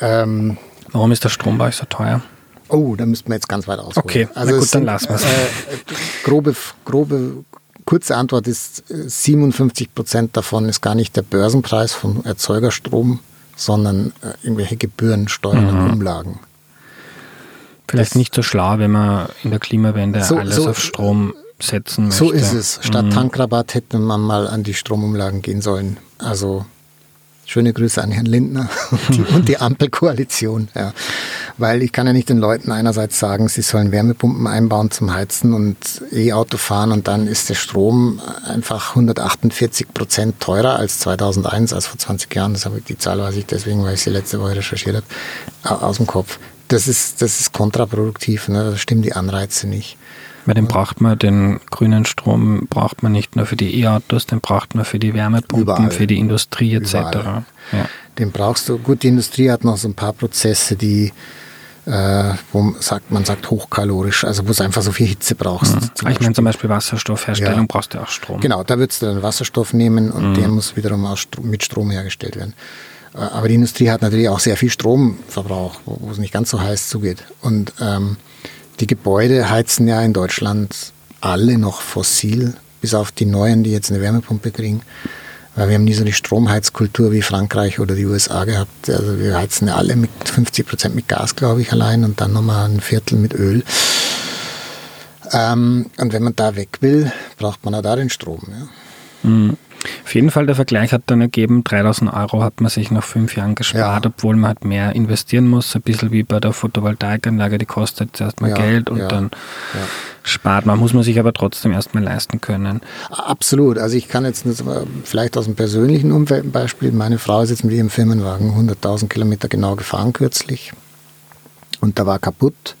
ähm, warum ist der Strom bei euch so teuer? Oh, da müssten wir jetzt ganz weit ausholen. Okay, also gut, dann lassen wir es. Äh, grobe, grobe, kurze Antwort ist, 57 Prozent davon ist gar nicht der Börsenpreis von Erzeugerstrom, sondern äh, irgendwelche Gebühren, Steuern mhm. und Umlagen. Vielleicht das nicht so schlau, wenn man in der Klimawende so, alles so, auf Strom setzen möchte. So ist es. Statt mhm. Tankrabatt hätte man mal an die Stromumlagen gehen sollen. Also schöne Grüße an Herrn Lindner (laughs) und die, und die Ampelkoalition. Ja. Weil ich kann ja nicht den Leuten einerseits sagen, sie sollen Wärmepumpen einbauen zum Heizen und E-Auto fahren und dann ist der Strom einfach 148 Prozent teurer als 2001, als vor 20 Jahren. Das habe ich, die Zahl weiß ich deswegen, weil ich sie letzte Woche recherchiert habe, aus dem Kopf das ist, das ist kontraproduktiv, ne? da stimmen die Anreize nicht. Weil den braucht man, den grünen Strom braucht man nicht nur für die E-Autos, den braucht man für die Wärmepumpen, Überall. für die Industrie etc. Ja. Den brauchst du. Gut, die Industrie hat noch so ein paar Prozesse, die äh, wo man sagt, man sagt hochkalorisch, also wo es einfach so viel Hitze brauchst. Mhm. Ich meine zum Beispiel Wasserstoffherstellung ja. brauchst du auch Strom. Genau, da würdest du dann Wasserstoff nehmen und mhm. der muss wiederum mit Strom hergestellt werden. Aber die Industrie hat natürlich auch sehr viel Stromverbrauch, wo, es nicht ganz so heiß zugeht. Und ähm, die Gebäude heizen ja in Deutschland alle noch fossil, bis auf die neuen, die jetzt eine Wärmepumpe kriegen. Weil wir haben nie so eine Stromheizkultur wie Frankreich oder die USA gehabt. Also wir heizen ja alle mit 50 Prozent mit Gas, glaube ich, allein und dann nochmal ein Viertel mit Öl. Ähm, und wenn man da weg will, braucht man auch da den Strom. Ja. Mhm. Auf jeden Fall, der Vergleich hat dann ergeben, 3000 Euro hat man sich nach fünf Jahren gespart, ja. obwohl man halt mehr investieren muss. Ein bisschen wie bei der Photovoltaikanlage, die kostet zuerst mal ja, Geld und ja, dann spart man. Muss man sich aber trotzdem erstmal leisten können. Absolut. Also ich kann jetzt vielleicht aus einem persönlichen Umfeld ein Beispiel. Meine Frau ist jetzt mit ihrem Firmenwagen 100.000 Kilometer genau gefahren kürzlich und da war kaputt.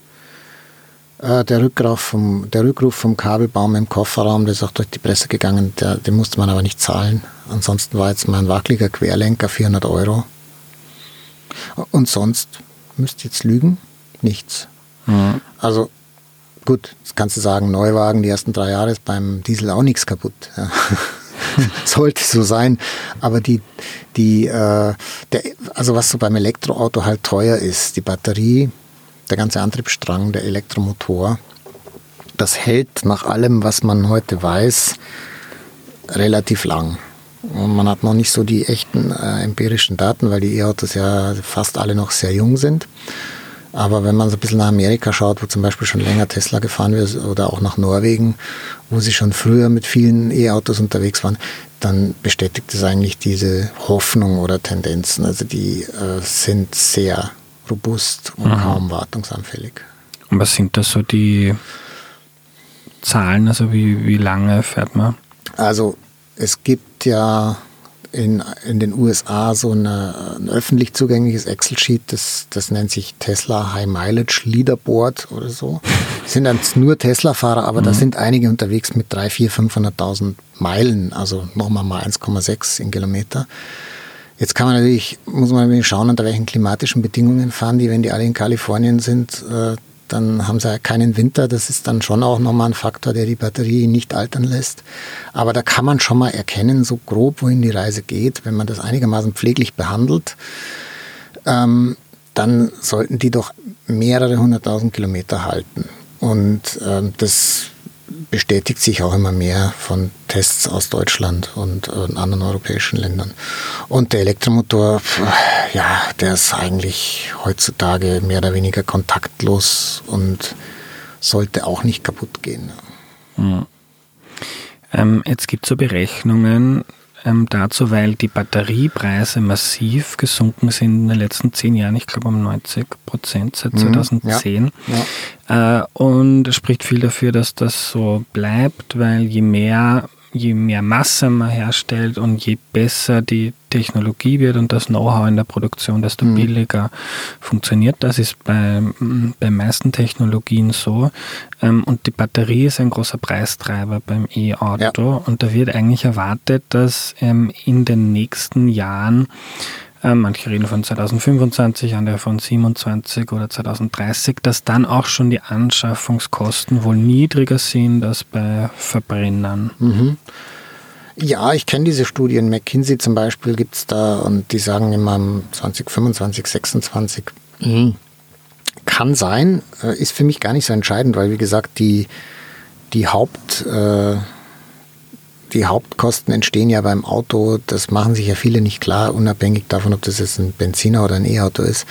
Äh, der, Rückruf vom, der Rückruf vom Kabelbaum im Kofferraum, der ist auch durch die Presse gegangen, der, den musste man aber nicht zahlen. Ansonsten war jetzt mein wackeliger Querlenker 400 Euro. Und sonst, müsst ihr jetzt lügen, nichts. Mhm. Also gut, das kannst du sagen, Neuwagen, die ersten drei Jahre ist beim Diesel auch nichts kaputt. Ja. (laughs) Sollte so sein. Aber die, die, äh, der, also was so beim Elektroauto halt teuer ist, die Batterie, der ganze Antriebsstrang, der Elektromotor, das hält nach allem, was man heute weiß, relativ lang. Und man hat noch nicht so die echten äh, empirischen Daten, weil die E-Autos ja fast alle noch sehr jung sind. Aber wenn man so ein bisschen nach Amerika schaut, wo zum Beispiel schon länger Tesla gefahren wird, oder auch nach Norwegen, wo sie schon früher mit vielen E-Autos unterwegs waren, dann bestätigt es eigentlich diese Hoffnung oder Tendenzen. Also die äh, sind sehr robust und mhm. kaum wartungsanfällig. Und was sind da so die Zahlen? Also wie, wie lange fährt man? Also es gibt ja in, in den USA so eine, ein öffentlich zugängliches Excel-Sheet, das, das nennt sich Tesla High Mileage Leaderboard oder so. Das sind dann nur Tesla-Fahrer, aber mhm. da sind einige unterwegs mit 3, 4, 500.000 Meilen, also nochmal mal 1,6 in Kilometer. Jetzt kann man natürlich, muss man natürlich schauen, unter welchen klimatischen Bedingungen fahren die, wenn die alle in Kalifornien sind, äh, dann haben sie ja keinen Winter. Das ist dann schon auch nochmal ein Faktor, der die Batterie nicht altern lässt. Aber da kann man schon mal erkennen, so grob, wohin die Reise geht, wenn man das einigermaßen pfleglich behandelt. Ähm, dann sollten die doch mehrere hunderttausend Kilometer halten. Und ähm, das bestätigt sich auch immer mehr von Tests aus Deutschland und äh, anderen europäischen Ländern. Und der Elektromotor, ja, der ist eigentlich heutzutage mehr oder weniger kontaktlos und sollte auch nicht kaputt gehen. Mhm. Ähm, jetzt gibt es so Berechnungen, ähm, dazu, weil die Batteriepreise massiv gesunken sind in den letzten zehn Jahren, ich glaube um 90 Prozent seit 2010. Mhm, ja, ja. Äh, und es spricht viel dafür, dass das so bleibt, weil je mehr je mehr Masse man herstellt und je besser die Technologie wird und das Know-how in der Produktion, desto mhm. billiger funktioniert. Das ist bei, bei meisten Technologien so. Ähm, und die Batterie ist ein großer Preistreiber beim E-Auto. Ja. Und da wird eigentlich erwartet, dass ähm, in den nächsten Jahren ähm, manche reden von 2025, andere von 27 oder 2030, dass dann auch schon die Anschaffungskosten wohl niedriger sind als bei Verbrennern. Mhm. Ja, ich kenne diese Studien. McKinsey zum Beispiel gibt es da und die sagen immer 2025, 26. Mhm. Kann sein, äh, ist für mich gar nicht so entscheidend, weil wie gesagt, die, die Haupt... Äh, die Hauptkosten entstehen ja beim Auto, das machen sich ja viele nicht klar, unabhängig davon, ob das jetzt ein Benziner oder ein E-Auto ist.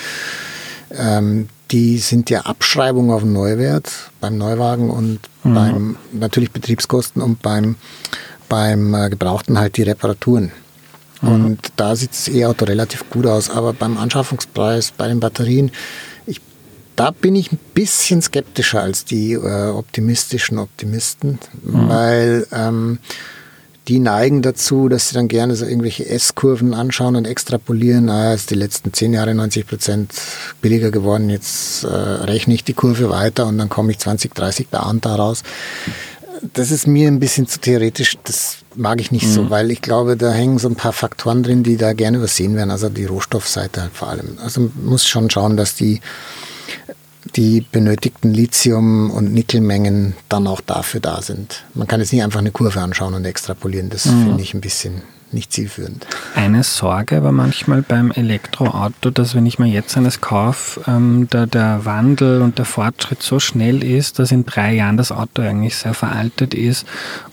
Ähm, die sind ja Abschreibung auf den Neuwert beim Neuwagen und mhm. beim natürlich Betriebskosten und beim, beim äh, Gebrauchten halt die Reparaturen. Mhm. Und da sieht das E-Auto relativ gut aus, aber beim Anschaffungspreis, bei den Batterien, ich, da bin ich ein bisschen skeptischer als die äh, optimistischen Optimisten, mhm. weil ähm, die neigen dazu, dass sie dann gerne so irgendwelche S-Kurven anschauen und extrapolieren. Ah, ist die letzten zehn Jahre 90 Prozent billiger geworden. Jetzt äh, rechne ich die Kurve weiter und dann komme ich 20, 30 bei Anta raus. Das ist mir ein bisschen zu theoretisch. Das mag ich nicht mhm. so, weil ich glaube, da hängen so ein paar Faktoren drin, die da gerne übersehen werden. Also die Rohstoffseite halt vor allem. Also man muss schon schauen, dass die die benötigten Lithium- und Nickelmengen dann auch dafür da sind. Man kann jetzt nicht einfach eine Kurve anschauen und extrapolieren. Das mhm. finde ich ein bisschen nicht zielführend. Eine Sorge war manchmal beim Elektroauto, dass wenn ich mir jetzt eines kaufe, ähm, der, der Wandel und der Fortschritt so schnell ist, dass in drei Jahren das Auto eigentlich sehr veraltet ist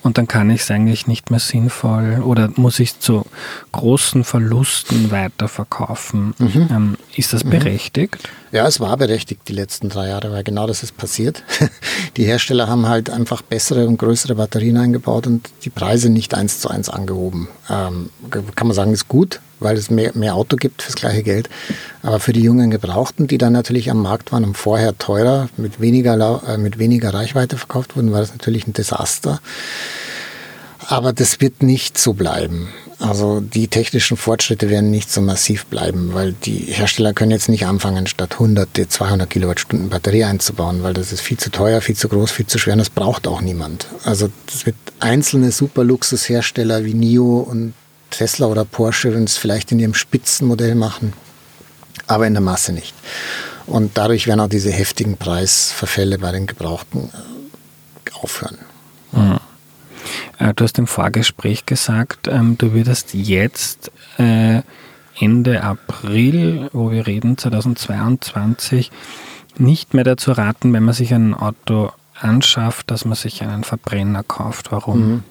und dann kann ich es eigentlich nicht mehr sinnvoll oder muss ich es zu großen Verlusten weiterverkaufen. Mhm. Ähm, ist das mhm. Ja, es war berechtigt die letzten drei Jahre, weil genau das ist passiert. (laughs) Die Hersteller haben halt einfach bessere und größere Batterien eingebaut und die Preise nicht eins zu eins angehoben. Ähm, kann man sagen, ist gut, weil es mehr, mehr Auto gibt fürs gleiche Geld. Aber für die jungen Gebrauchten, die dann natürlich am Markt waren und vorher teurer, mit weniger, äh, mit weniger Reichweite verkauft wurden, war das natürlich ein Desaster. Aber das wird nicht so bleiben. Also die technischen Fortschritte werden nicht so massiv bleiben, weil die Hersteller können jetzt nicht anfangen, statt 100 200 Kilowattstunden Batterie einzubauen, weil das ist viel zu teuer, viel zu groß, viel zu schwer und das braucht auch niemand. Also das wird einzelne Superluxushersteller wie NIO und Tesla oder Porsche, wenn es vielleicht in ihrem Spitzenmodell machen, aber in der Masse nicht. Und dadurch werden auch diese heftigen Preisverfälle bei den Gebrauchten äh, aufhören. Mhm. Äh, du hast im Vorgespräch gesagt, ähm, du würdest jetzt äh, Ende April, wo wir reden, 2022, nicht mehr dazu raten, wenn man sich ein Auto anschafft, dass man sich einen Verbrenner kauft. Warum? Mhm.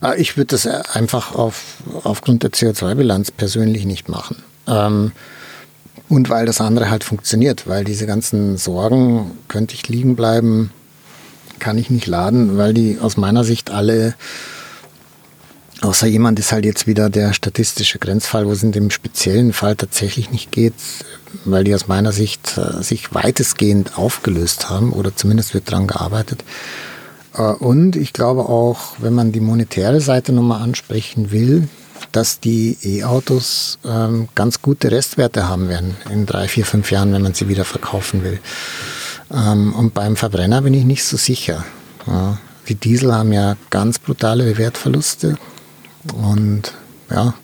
Ah, ich würde das einfach auf, aufgrund der CO2-Bilanz persönlich nicht machen. Ähm, und weil das andere halt funktioniert, weil diese ganzen Sorgen, könnte ich liegen bleiben, kann ich nicht laden, weil die aus meiner Sicht alle, außer jemand ist halt jetzt wieder der statistische Grenzfall, wo es in dem speziellen Fall tatsächlich nicht geht, weil die aus meiner Sicht äh, sich weitestgehend aufgelöst haben oder zumindest wird daran gearbeitet. Äh, und ich glaube auch, wenn man die monetäre Seite nochmal ansprechen will, dass die E-Autos ähm, ganz gute Restwerte haben werden in drei, vier, fünf Jahren, wenn man sie wieder verkaufen will. Ähm, und beim Verbrenner bin ich nicht so sicher. Die Diesel haben ja ganz brutale Wertverluste. Und ja,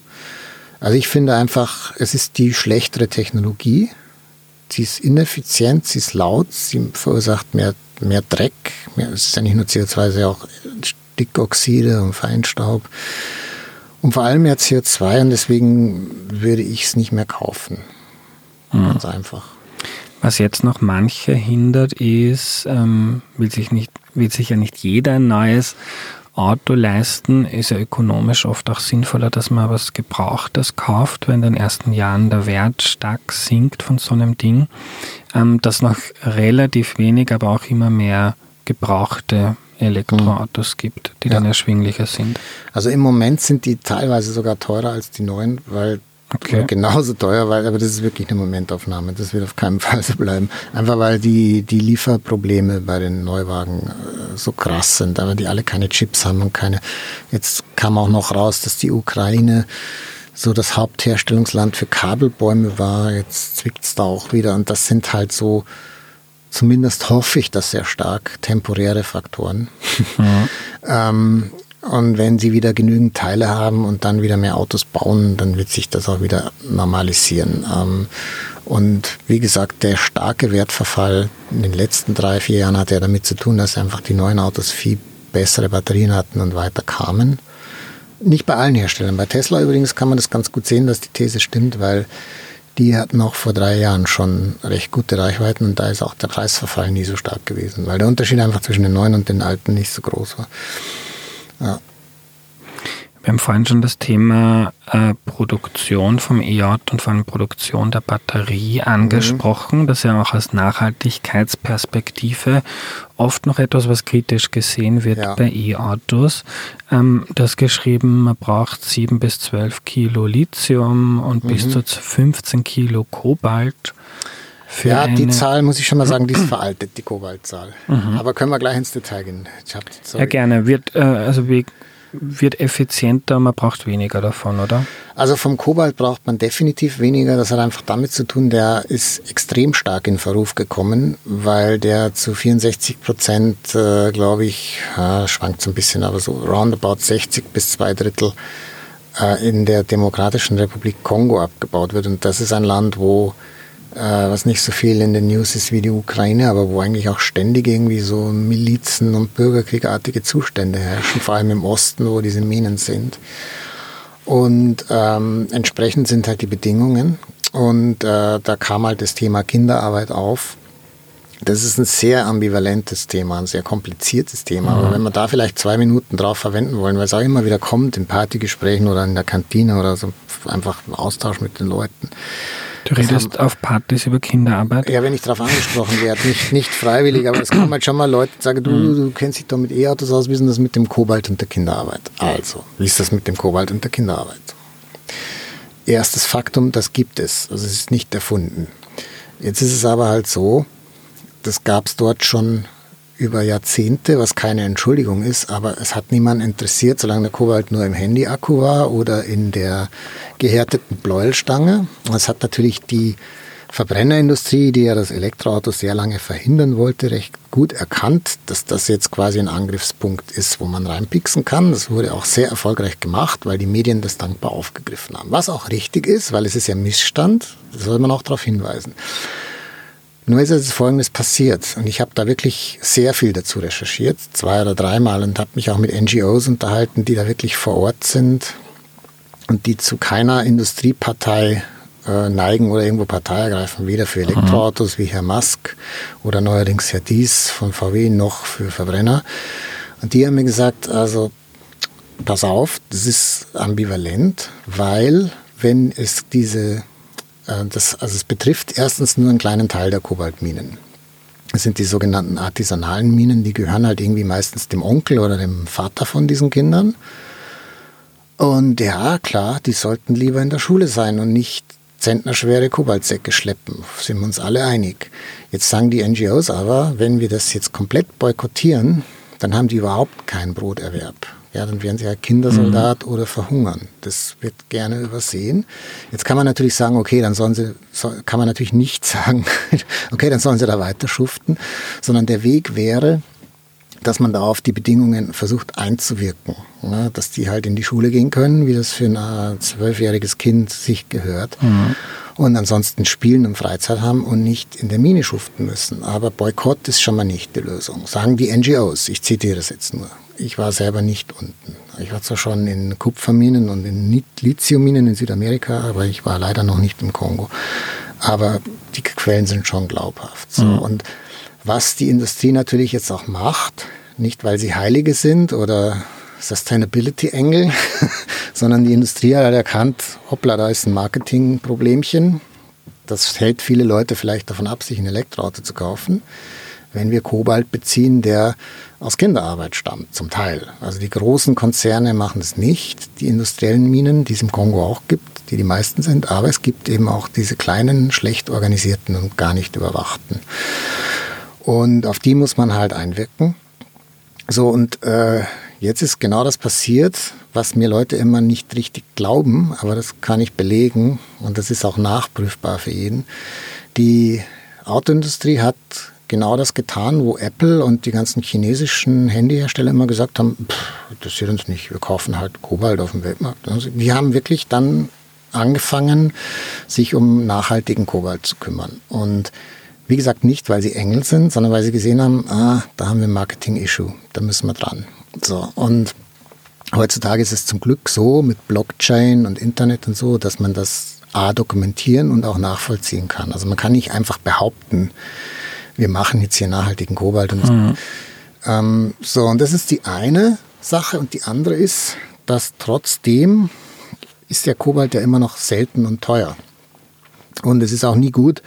also ich finde einfach, es ist die schlechtere Technologie. Sie ist ineffizient, sie ist laut, sie verursacht mehr, mehr Dreck. Mehr, es ist ja nicht nur CO2, es ist ja auch Stickoxide und Feinstaub. Und vor allem mehr CO2 und deswegen würde ich es nicht mehr kaufen. Mhm. Ganz einfach. Was jetzt noch manche hindert, ist, ähm, will, sich nicht, will sich ja nicht jeder ein neues Auto leisten, ist ja ökonomisch oft auch sinnvoller, dass man was Gebrauchtes kauft, wenn in den ersten Jahren der Wert stark sinkt von so einem Ding, ähm, dass noch relativ wenig, aber auch immer mehr gebrauchte Elektroautos gibt, die ja. dann erschwinglicher sind. Also im Moment sind die teilweise sogar teurer als die neuen, weil Okay. Genauso teuer, weil, aber das ist wirklich eine Momentaufnahme. Das wird auf keinen (laughs) Fall so bleiben. Einfach weil die, die Lieferprobleme bei den Neuwagen äh, so krass sind, aber die alle keine Chips haben und keine. Jetzt kam auch noch raus, dass die Ukraine so das Hauptherstellungsland für Kabelbäume war. Jetzt zwickt es da auch wieder. Und das sind halt so, zumindest hoffe ich das sehr stark, temporäre Faktoren. Mhm. (laughs) ähm, und wenn sie wieder genügend Teile haben und dann wieder mehr Autos bauen, dann wird sich das auch wieder normalisieren. Ähm, und wie gesagt, der starke Wertverfall in den letzten drei, vier Jahren hat ja damit zu tun, dass einfach die neuen Autos viel bessere Batterien hatten und weiter kamen. Nicht bei allen Herstellern. Bei Tesla übrigens kann man das ganz gut sehen, dass die These stimmt, weil die hatten auch vor drei Jahren schon recht gute Reichweiten und da ist auch der Preisverfall nie so stark gewesen, weil der Unterschied einfach zwischen den neuen und den alten nicht so groß war. Ja. Wir haben vorhin schon das Thema äh, Produktion vom EJ und vor allem Produktion der Batterie angesprochen. Mhm. Das ist ja auch aus Nachhaltigkeitsperspektive oft noch etwas, was kritisch gesehen wird ja. bei E-Autos. Ähm, das geschrieben, man braucht 7 bis 12 Kilo Lithium und mhm. bis zu 15 Kilo Kobalt. Ja, die Zahl muss ich schon mal sagen, die ist (clears throat) veraltet, die Kobaltzahl. Mhm. Aber können wir gleich ins Detail gehen. Ja, gerne. Wird, äh, also wie wird effizienter, man braucht weniger davon, oder? Also vom Kobalt braucht man definitiv weniger. Das hat einfach damit zu tun, der ist extrem stark in Verruf gekommen, weil der zu 64 Prozent, äh, glaube ich, ja, schwankt so ein bisschen, aber so roundabout 60 bis zwei Drittel äh, in der Demokratischen Republik Kongo abgebaut wird. Und das ist ein Land, wo äh, was nicht so viel in den News ist wie die Ukraine, aber wo eigentlich auch ständig irgendwie so Milizen und Bürgerkriegartige Zustände herrschen, vor allem im Osten, wo diese Minen sind. Und ähm, entsprechend sind halt die Bedingungen. Und äh, da kam halt das Thema Kinderarbeit auf. Das ist ein sehr ambivalentes Thema, ein sehr kompliziertes Thema. Mhm. Aber wenn wir da vielleicht zwei Minuten drauf verwenden wollen, weil es auch immer wieder kommt in Partygesprächen oder in der Kantine oder so, einfach Austausch mit den Leuten Du redest haben, auf Partys über Kinderarbeit? Ja, wenn ich darauf angesprochen werde, nicht, nicht freiwillig, aber es kommen halt schon mal Leute, die sagen, du, mhm. du kennst dich doch mit E-Autos aus, wie ist das mit dem Kobalt und der Kinderarbeit? Also, wie ist das mit dem Kobalt und der Kinderarbeit? Erstes Faktum, das gibt es. Also es ist nicht erfunden. Jetzt ist es aber halt so, das gab es dort schon über Jahrzehnte, was keine Entschuldigung ist, aber es hat niemand interessiert, solange der Kobalt nur im Handy-Akku war oder in der gehärteten Bläuelstange. Es hat natürlich die Verbrennerindustrie, die ja das Elektroauto sehr lange verhindern wollte, recht gut erkannt, dass das jetzt quasi ein Angriffspunkt ist, wo man reinpixen kann. Das wurde auch sehr erfolgreich gemacht, weil die Medien das dankbar aufgegriffen haben. Was auch richtig ist, weil es ist ja Missstand, da soll man auch darauf hinweisen. Nur ist jetzt Folgendes passiert und ich habe da wirklich sehr viel dazu recherchiert, zwei oder dreimal und habe mich auch mit NGOs unterhalten, die da wirklich vor Ort sind und die zu keiner Industriepartei äh, neigen oder irgendwo Partei ergreifen, weder für Elektroautos wie Herr Musk oder neuerdings Herr Dies von VW noch für Verbrenner. Und die haben mir gesagt, also pass auf, das ist ambivalent, weil wenn es diese das, also es betrifft erstens nur einen kleinen Teil der Kobaltminen. Das sind die sogenannten artisanalen Minen, die gehören halt irgendwie meistens dem Onkel oder dem Vater von diesen Kindern. Und ja, klar, die sollten lieber in der Schule sein und nicht zentnerschwere Kobaltsäcke schleppen, sind wir uns alle einig. Jetzt sagen die NGOs aber, wenn wir das jetzt komplett boykottieren, dann haben die überhaupt keinen Broterwerb ja, dann werden sie ja Kindersoldat mhm. oder verhungern. Das wird gerne übersehen. Jetzt kann man natürlich sagen, okay, dann sollen sie, kann man natürlich nicht (laughs) sagen, okay, dann sollen sie da weiter schuften, sondern der Weg wäre, dass man da auf die Bedingungen versucht einzuwirken. Ja, dass die halt in die Schule gehen können, wie das für ein zwölfjähriges Kind sich gehört. Mhm. Und ansonsten spielen und Freizeit haben und nicht in der Mine schuften müssen. Aber Boykott ist schon mal nicht die Lösung. Sagen die NGOs. Ich zitiere das jetzt nur ich war selber nicht unten. Ich war zwar schon in Kupferminen und in Lithiumminen in Südamerika, aber ich war leider noch nicht im Kongo. Aber die Quellen sind schon glaubhaft. So. Mhm. Und was die Industrie natürlich jetzt auch macht, nicht weil sie Heilige sind oder Sustainability-Engel, (laughs) sondern die Industrie hat erkannt, hoppla, da ist ein Marketingproblemchen. Das hält viele Leute vielleicht davon ab, sich ein Elektroauto zu kaufen wenn wir Kobalt beziehen, der aus Kinderarbeit stammt, zum Teil. Also die großen Konzerne machen es nicht, die industriellen Minen, die es im Kongo auch gibt, die die meisten sind, aber es gibt eben auch diese kleinen, schlecht organisierten und gar nicht überwachten. Und auf die muss man halt einwirken. So, und äh, jetzt ist genau das passiert, was mir Leute immer nicht richtig glauben, aber das kann ich belegen und das ist auch nachprüfbar für jeden. Die Autoindustrie hat genau das getan, wo Apple und die ganzen chinesischen Handyhersteller immer gesagt haben, interessiert uns nicht, wir kaufen halt Kobalt auf dem Weltmarkt. Also die haben wirklich dann angefangen, sich um nachhaltigen Kobalt zu kümmern. Und wie gesagt, nicht, weil sie Engel sind, sondern weil sie gesehen haben, ah, da haben wir ein Marketing-Issue, da müssen wir dran. So, und heutzutage ist es zum Glück so mit Blockchain und Internet und so, dass man das A dokumentieren und auch nachvollziehen kann. Also man kann nicht einfach behaupten, wir machen jetzt hier nachhaltigen Kobalt. Und mhm. ähm, so, und das ist die eine Sache. Und die andere ist, dass trotzdem ist der Kobalt ja immer noch selten und teuer. Und es ist auch nie gut,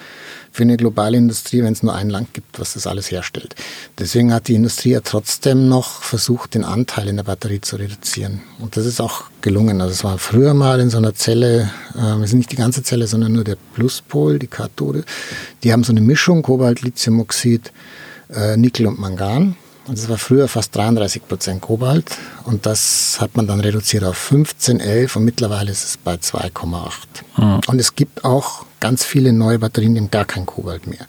für eine globale Industrie, wenn es nur ein Land gibt, was das alles herstellt. Deswegen hat die Industrie ja trotzdem noch versucht, den Anteil in der Batterie zu reduzieren. Und das ist auch gelungen. Also es war früher mal in so einer Zelle, äh, es ist nicht die ganze Zelle, sondern nur der Pluspol, die Kathode. Die haben so eine Mischung, Kobalt, Lithiumoxid, äh, Nickel und Mangan. Und das war früher fast 33 Prozent Kobalt und das hat man dann reduziert auf 15, 11 und mittlerweile ist es bei 2,8. Mhm. Und es gibt auch ganz viele neue Batterien, die haben gar kein Kobalt mehr.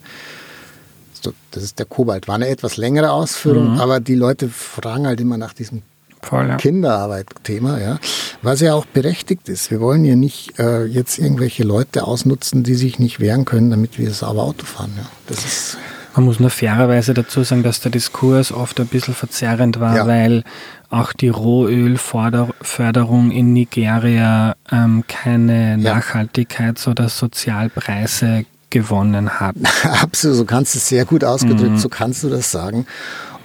Das ist der Kobalt. War eine etwas längere Ausführung, mhm. aber die Leute fragen halt immer nach diesem Voll, ja. Kinderarbeit-Thema, ja, was ja auch berechtigt ist. Wir wollen ja nicht äh, jetzt irgendwelche Leute ausnutzen, die sich nicht wehren können, damit wir sauber Auto fahren. Ja. Das ist man muss nur fairerweise dazu sagen, dass der Diskurs oft ein bisschen verzerrend war, ja. weil auch die Rohölförderung in Nigeria ähm, keine ja. Nachhaltigkeits- oder Sozialpreise gewonnen hat. (laughs) Absolut, so kannst du es sehr gut ausgedrückt, mhm. so kannst du das sagen.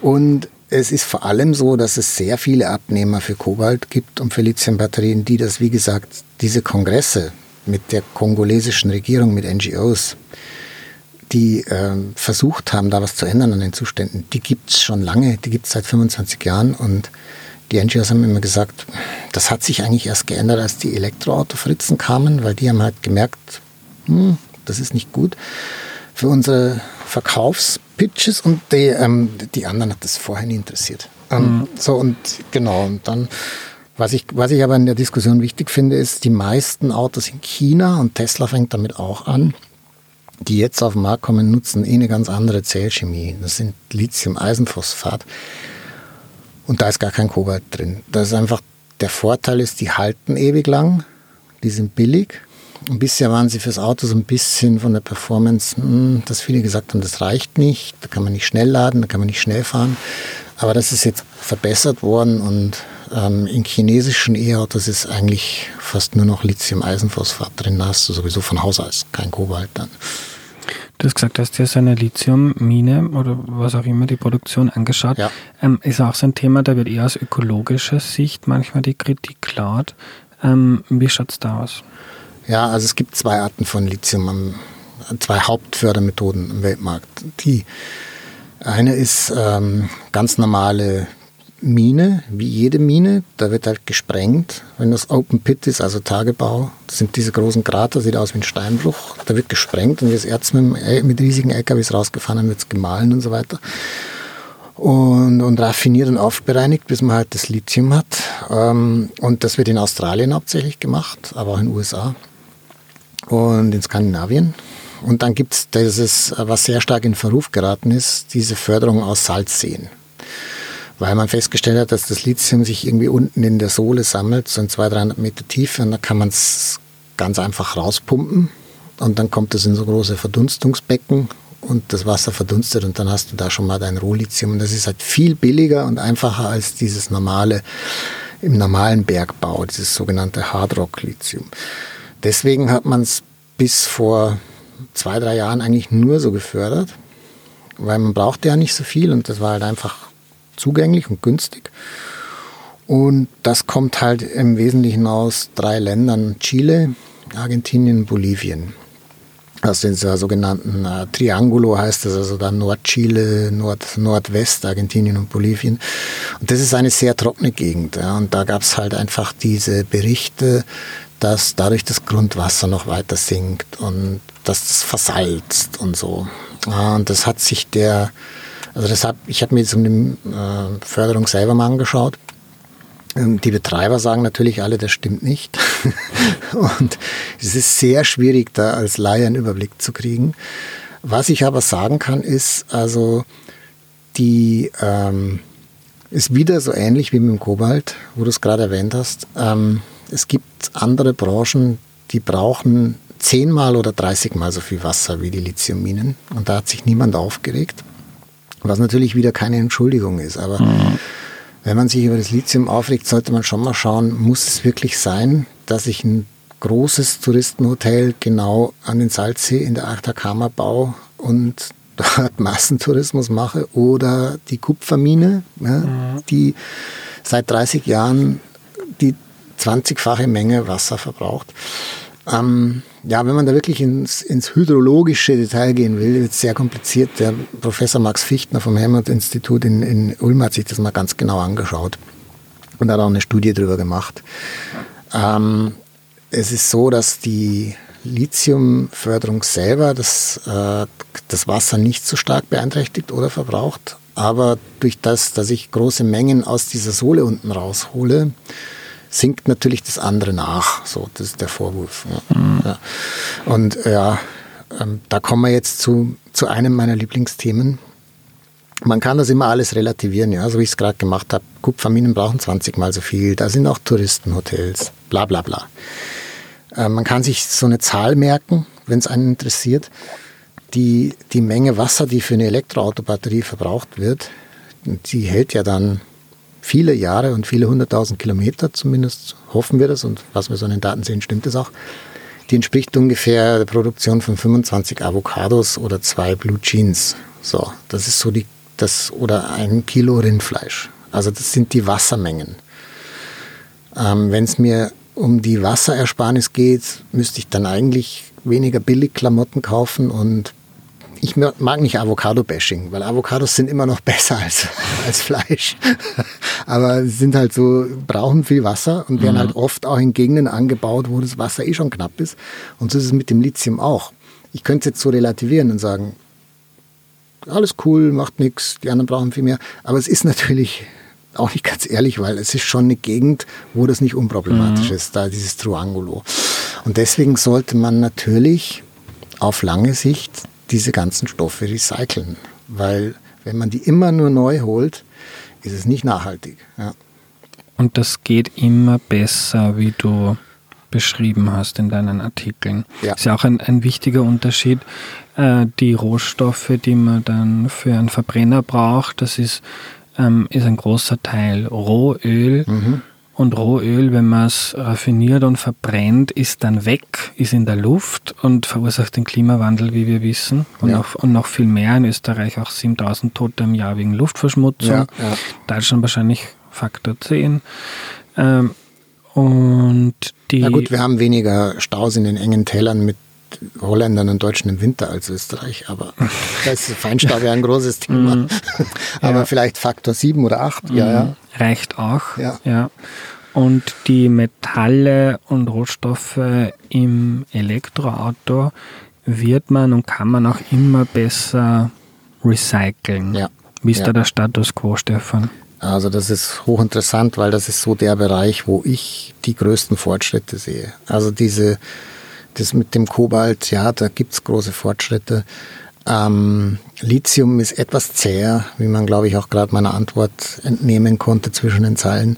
Und es ist vor allem so, dass es sehr viele Abnehmer für Kobalt gibt und für Lithiumbatterien, die das, wie gesagt, diese Kongresse mit der kongolesischen Regierung, mit NGOs, die äh, versucht haben, da was zu ändern an den Zuständen, die gibt es schon lange, die gibt es seit 25 Jahren und die NGOs haben immer gesagt, das hat sich eigentlich erst geändert, als die Elektroautofritzen kamen, weil die haben halt gemerkt, hm, das ist nicht gut. für unsere Verkaufspitches und die, ähm, die anderen hat das vorher nie interessiert. Ähm, mhm. So und genau, und dann, was ich, was ich aber in der Diskussion wichtig finde, ist, die meisten Autos in China und Tesla fängt damit auch an, die jetzt auf den Markt kommen, nutzen eh eine ganz andere Zellchemie. Das sind Lithium-Eisenphosphat. Und da ist gar kein Kobalt drin. Das ist einfach, der Vorteil ist, die halten ewig lang, die sind billig. Und bisher waren sie fürs Auto so ein bisschen von der Performance, hm, dass viele gesagt haben, das reicht nicht, da kann man nicht schnell laden, da kann man nicht schnell fahren. Aber das ist jetzt verbessert worden und ähm, in chinesischen E-Autos ist eigentlich fast nur noch Lithium-Eisenphosphat drin. Da hast du sowieso von Haus aus kein Kobalt dann. Du hast gesagt, hast dir seine Lithiummine oder was auch immer die Produktion angeschaut. Ja. Ähm, ist auch so ein Thema, da wird eher aus ökologischer Sicht manchmal die Kritik laut. Ähm, wie schaut es da aus? Ja, also es gibt zwei Arten von Lithium, zwei Hauptfördermethoden im Weltmarkt. Die eine ist ähm, ganz normale Mine, wie jede Mine, da wird halt gesprengt. Wenn das Open Pit ist, also Tagebau, sind diese großen Krater, sieht aus wie ein Steinbruch, da wird gesprengt und das Erz mit, mit riesigen LKWs rausgefahren, dann wird es gemahlen und so weiter. Und, und raffiniert und aufbereinigt, bis man halt das Lithium hat. Ähm, und das wird in Australien hauptsächlich gemacht, aber auch in den USA und in Skandinavien. Und dann gibt es dieses, was sehr stark in Verruf geraten ist, diese Förderung aus Salzseen weil man festgestellt hat, dass das Lithium sich irgendwie unten in der Sohle sammelt, so in 200, 300 Meter Tiefe und da kann man es ganz einfach rauspumpen und dann kommt es in so große Verdunstungsbecken und das Wasser verdunstet und dann hast du da schon mal dein Rohlithium und das ist halt viel billiger und einfacher als dieses normale, im normalen Bergbau, dieses sogenannte Hardrock-Lithium. Deswegen hat man es bis vor zwei, drei Jahren eigentlich nur so gefördert, weil man brauchte ja nicht so viel und das war halt einfach zugänglich und günstig. Und das kommt halt im Wesentlichen aus drei Ländern, Chile, Argentinien, Bolivien. Aus den sogenannten äh, Triangulo heißt das, also dann Nordchile, Nord, Nordwest, Argentinien und Bolivien. Und das ist eine sehr trockene Gegend. Ja. Und da gab es halt einfach diese Berichte, dass dadurch das Grundwasser noch weiter sinkt und dass das versalzt und so. Ja, und das hat sich der also deshalb, ich habe mir jetzt um die äh, Förderung selber mal angeschaut. Ähm, die Betreiber sagen natürlich alle, das stimmt nicht. (laughs) und es ist sehr schwierig, da als Laie einen Überblick zu kriegen. Was ich aber sagen kann, ist, also die ähm, ist wieder so ähnlich wie mit dem Kobalt, wo du es gerade erwähnt hast. Ähm, es gibt andere Branchen, die brauchen zehnmal oder dreißigmal so viel Wasser wie die Lithiumminen. Und da hat sich niemand aufgeregt. Was natürlich wieder keine Entschuldigung ist. Aber mhm. wenn man sich über das Lithium aufregt, sollte man schon mal schauen, muss es wirklich sein, dass ich ein großes Touristenhotel genau an den Salzsee in der Atacama baue und (laughs) dort Massentourismus mache oder die Kupfermine, ja, mhm. die seit 30 Jahren die 20-fache Menge Wasser verbraucht. Ähm, ja, wenn man da wirklich ins, ins hydrologische Detail gehen will, wird es sehr kompliziert. Der Professor Max Fichtner vom Helmut-Institut in, in Ulm hat sich das mal ganz genau angeschaut und hat auch eine Studie darüber gemacht. Ähm, es ist so, dass die Lithiumförderung selber das, äh, das Wasser nicht so stark beeinträchtigt oder verbraucht, aber durch das, dass ich große Mengen aus dieser Sohle unten raushole, sinkt natürlich das andere nach. So, das ist der Vorwurf. Ja. Mhm. Ja. Und ja, ähm, da kommen wir jetzt zu, zu einem meiner Lieblingsthemen. Man kann das immer alles relativieren, ja, so wie ich es gerade gemacht habe. Kupferminen brauchen 20 mal so viel, da sind auch Touristenhotels, bla bla bla. Äh, man kann sich so eine Zahl merken, wenn es einen interessiert. Die, die Menge Wasser, die für eine Elektroautobatterie verbraucht wird, die hält ja dann viele Jahre und viele hunderttausend Kilometer, zumindest hoffen wir das und was wir so an den Daten sehen, stimmt es auch. Die entspricht ungefähr der Produktion von 25 Avocados oder zwei Blue Jeans. So, das ist so die, das, oder ein Kilo Rindfleisch. Also das sind die Wassermengen. Ähm, Wenn es mir um die Wasserersparnis geht, müsste ich dann eigentlich weniger Billigklamotten kaufen und ich mag nicht Avocado-Bashing, weil Avocados sind immer noch (laughs) besser als, als Fleisch. Aber sie sind halt so, brauchen viel Wasser und werden mhm. halt oft auch in Gegenden angebaut, wo das Wasser eh schon knapp ist. Und so ist es mit dem Lithium auch. ich könnte es jetzt so relativieren und sagen, alles cool, macht nichts, die anderen brauchen viel mehr. Aber es ist natürlich auch nicht ganz ehrlich, weil es ist schon eine Gegend, wo das nicht unproblematisch mhm. ist, da dieses Triangulo. Und deswegen sollte man natürlich auf lange Sicht diese ganzen Stoffe recyceln, weil wenn man die immer nur neu holt, ist es nicht nachhaltig. Ja. Und das geht immer besser, wie du beschrieben hast in deinen Artikeln. Ja. Ist ja auch ein, ein wichtiger Unterschied. Äh, die Rohstoffe, die man dann für einen Verbrenner braucht, das ist, ähm, ist ein großer Teil Rohöl. Mhm. Und Rohöl, wenn man es raffiniert und verbrennt, ist dann weg, ist in der Luft und verursacht den Klimawandel, wie wir wissen. Und, ja. noch, und noch viel mehr. In Österreich auch 7000 Tote im Jahr wegen Luftverschmutzung. Ja, ja. Deutschland wahrscheinlich Faktor 10. Ähm, und die. Na gut, wir haben weniger Staus in den engen Tälern mit Holländern und Deutschen im Winter als Österreich, aber (laughs) das ist Feinstaub ja ein großes Thema. Mhm. aber ja. vielleicht Faktor 7 oder 8, ja, ja. Mhm. Reicht auch. Ja. ja. Und die Metalle und Rohstoffe im Elektroauto wird man und kann man auch immer besser recyceln. Ja. Wie ist ja. da der Status quo, Stefan? Also das ist hochinteressant, weil das ist so der Bereich, wo ich die größten Fortschritte sehe. Also diese, das mit dem Kobalt, ja, da gibt's große Fortschritte. Ähm, Lithium ist etwas zäher, wie man, glaube ich, auch gerade meiner Antwort entnehmen konnte zwischen den Zeilen.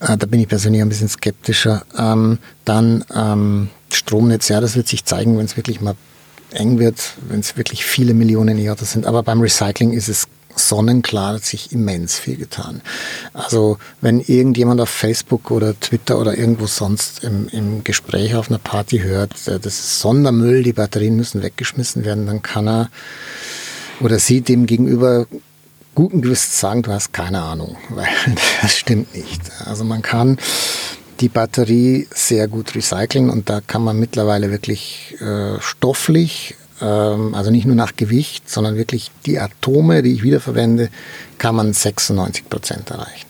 Äh, da bin ich persönlich ein bisschen skeptischer. Ähm, dann ähm, Stromnetz, ja, das wird sich zeigen, wenn es wirklich mal eng wird, wenn es wirklich viele Millionen E-Autos sind. Aber beim Recycling ist es sonnenklar hat sich immens viel getan. Also wenn irgendjemand auf Facebook oder Twitter oder irgendwo sonst im, im Gespräch auf einer Party hört, äh, das ist Sondermüll, die Batterien müssen weggeschmissen werden, dann kann er oder sie dem gegenüber guten Gewissens sagen, du hast keine Ahnung, (laughs) weil das stimmt nicht. Also man kann die Batterie sehr gut recyceln und da kann man mittlerweile wirklich äh, stofflich also nicht nur nach Gewicht, sondern wirklich die Atome, die ich wiederverwende, kann man 96 Prozent erreichen.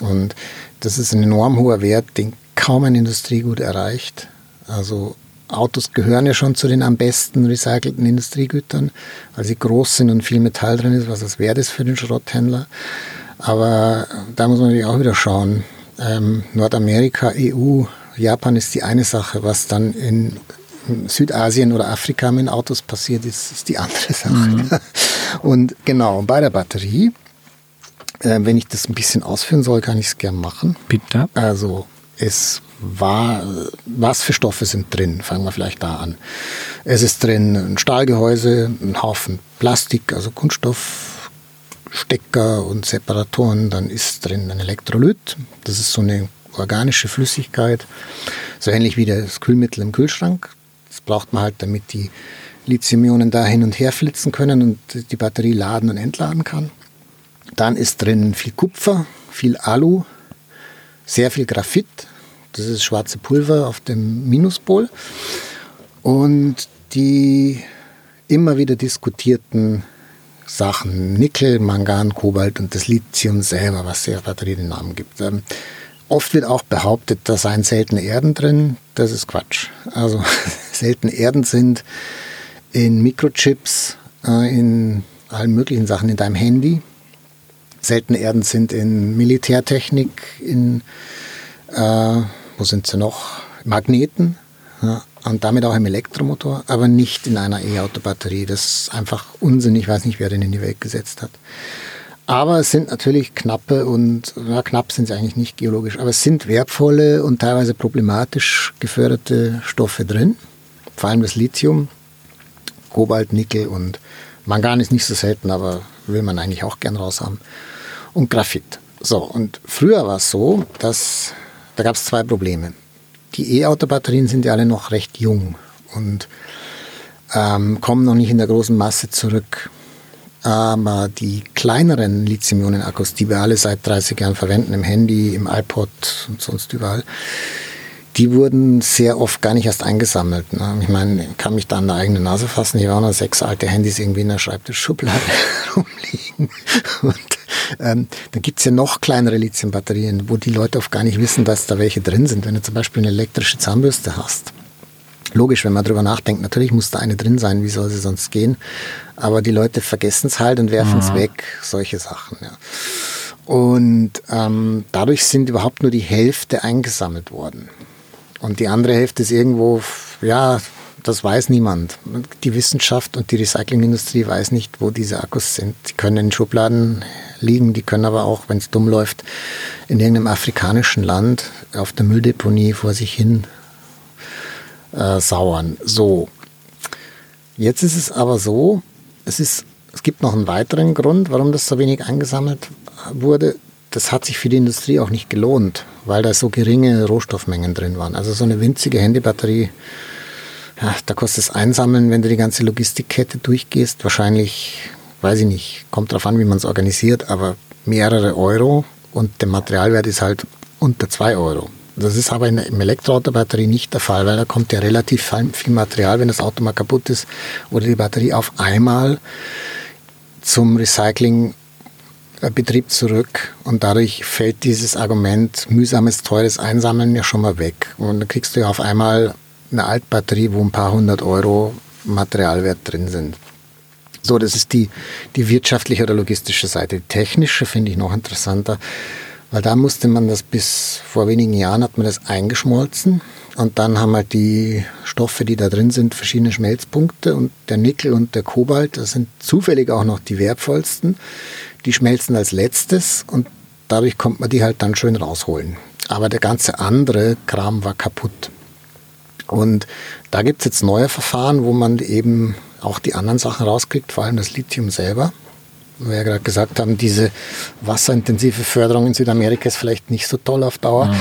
Und das ist ein enorm hoher Wert, den kaum ein Industriegut erreicht. Also Autos gehören ja schon zu den am besten recycelten Industriegütern, weil sie groß sind und viel Metall drin ist, was das wert ist für den Schrotthändler. Aber da muss man natürlich auch wieder schauen. Ähm, Nordamerika, EU, Japan ist die eine Sache, was dann in Südasien oder Afrika mit Autos passiert ist, ist die andere (laughs) Sache. Mhm. Und genau, bei der Batterie, äh, wenn ich das ein bisschen ausführen soll, kann ich es gern machen. Bitte. Also es war, was für Stoffe sind drin? Fangen wir vielleicht da an. Es ist drin ein Stahlgehäuse, ein Haufen Plastik, also Kunststoffstecker und Separatoren. Dann ist drin ein Elektrolyt. Das ist so eine organische Flüssigkeit, so ähnlich wie das Kühlmittel im Kühlschrank. Das braucht man halt, damit die Lithium-Ionen da hin und her flitzen können und die Batterie laden und entladen kann. Dann ist drin viel Kupfer, viel Alu, sehr viel Graphit. Das ist schwarze Pulver auf dem Minuspol. Und die immer wieder diskutierten Sachen, Nickel, Mangan, Kobalt und das Lithium selber, was der Batterie den Namen gibt. Oft wird auch behauptet, da seien seltene Erden drin. Das ist Quatsch. Also (laughs) seltene Erden sind in Mikrochips, äh, in allen möglichen Sachen, in deinem Handy. Seltene Erden sind in Militärtechnik, in, äh, wo sind sie noch? Magneten ja, und damit auch im Elektromotor, aber nicht in einer E-Auto-Batterie. Das ist einfach Unsinn. Ich weiß nicht, wer den in die Welt gesetzt hat. Aber es sind natürlich knappe und, na, knapp sind sie eigentlich nicht geologisch, aber es sind wertvolle und teilweise problematisch geförderte Stoffe drin. Vor allem das Lithium, Kobalt, Nickel und Mangan ist nicht so selten, aber will man eigentlich auch gern raus haben. Und Graphit. So, und früher war es so, dass da gab es zwei Probleme. Die E-Auto-Batterien sind ja alle noch recht jung und ähm, kommen noch nicht in der großen Masse zurück. Aber die kleineren Lithium-Ionen-Akkus, die wir alle seit 30 Jahren verwenden, im Handy, im iPod und sonst überall, die wurden sehr oft gar nicht erst eingesammelt. Ne? Ich meine, ich kann mich da an der eigenen Nase fassen. Hier waren noch sechs alte Handys irgendwie in der Schreibtischschublade (laughs) rumliegen. Und ähm, dann gibt's ja noch kleinere Lithium-Batterien, wo die Leute oft gar nicht wissen, dass da welche drin sind. Wenn du zum Beispiel eine elektrische Zahnbürste hast, Logisch, wenn man drüber nachdenkt, natürlich muss da eine drin sein, wie soll sie sonst gehen? Aber die Leute vergessen es halt und werfen es mhm. weg, solche Sachen. Ja. Und ähm, dadurch sind überhaupt nur die Hälfte eingesammelt worden. Und die andere Hälfte ist irgendwo, ja, das weiß niemand. Die Wissenschaft und die Recyclingindustrie weiß nicht, wo diese Akkus sind. Die können in Schubladen liegen, die können aber auch, wenn es dumm läuft, in irgendeinem afrikanischen Land auf der Mülldeponie vor sich hin äh, sauern. So. Jetzt ist es aber so, es, ist, es gibt noch einen weiteren Grund, warum das so wenig eingesammelt wurde. Das hat sich für die Industrie auch nicht gelohnt, weil da so geringe Rohstoffmengen drin waren. Also so eine winzige Handybatterie, ja, da kostet es Einsammeln, wenn du die ganze Logistikkette durchgehst, wahrscheinlich, weiß ich nicht, kommt darauf an, wie man es organisiert, aber mehrere Euro und der Materialwert ist halt unter zwei Euro. Das ist aber in der Elektroautobatterie nicht der Fall, weil da kommt ja relativ viel Material, wenn das Auto mal kaputt ist oder die Batterie auf einmal zum Recyclingbetrieb zurück und dadurch fällt dieses Argument mühsames, teures Einsammeln ja schon mal weg. Und dann kriegst du ja auf einmal eine Altbatterie, wo ein paar hundert Euro Materialwert drin sind. So, das ist die, die wirtschaftliche oder logistische Seite. Die technische finde ich noch interessanter. Weil da musste man das bis vor wenigen Jahren hat man das eingeschmolzen und dann haben halt die Stoffe, die da drin sind, verschiedene Schmelzpunkte und der Nickel und der Kobalt, das sind zufällig auch noch die wertvollsten. Die schmelzen als letztes und dadurch kommt man die halt dann schön rausholen. Aber der ganze andere Kram war kaputt. Und da gibt es jetzt neue Verfahren, wo man eben auch die anderen Sachen rauskriegt, vor allem das Lithium selber wir ja gerade gesagt haben, diese wasserintensive Förderung in Südamerika ist vielleicht nicht so toll auf Dauer. Mhm.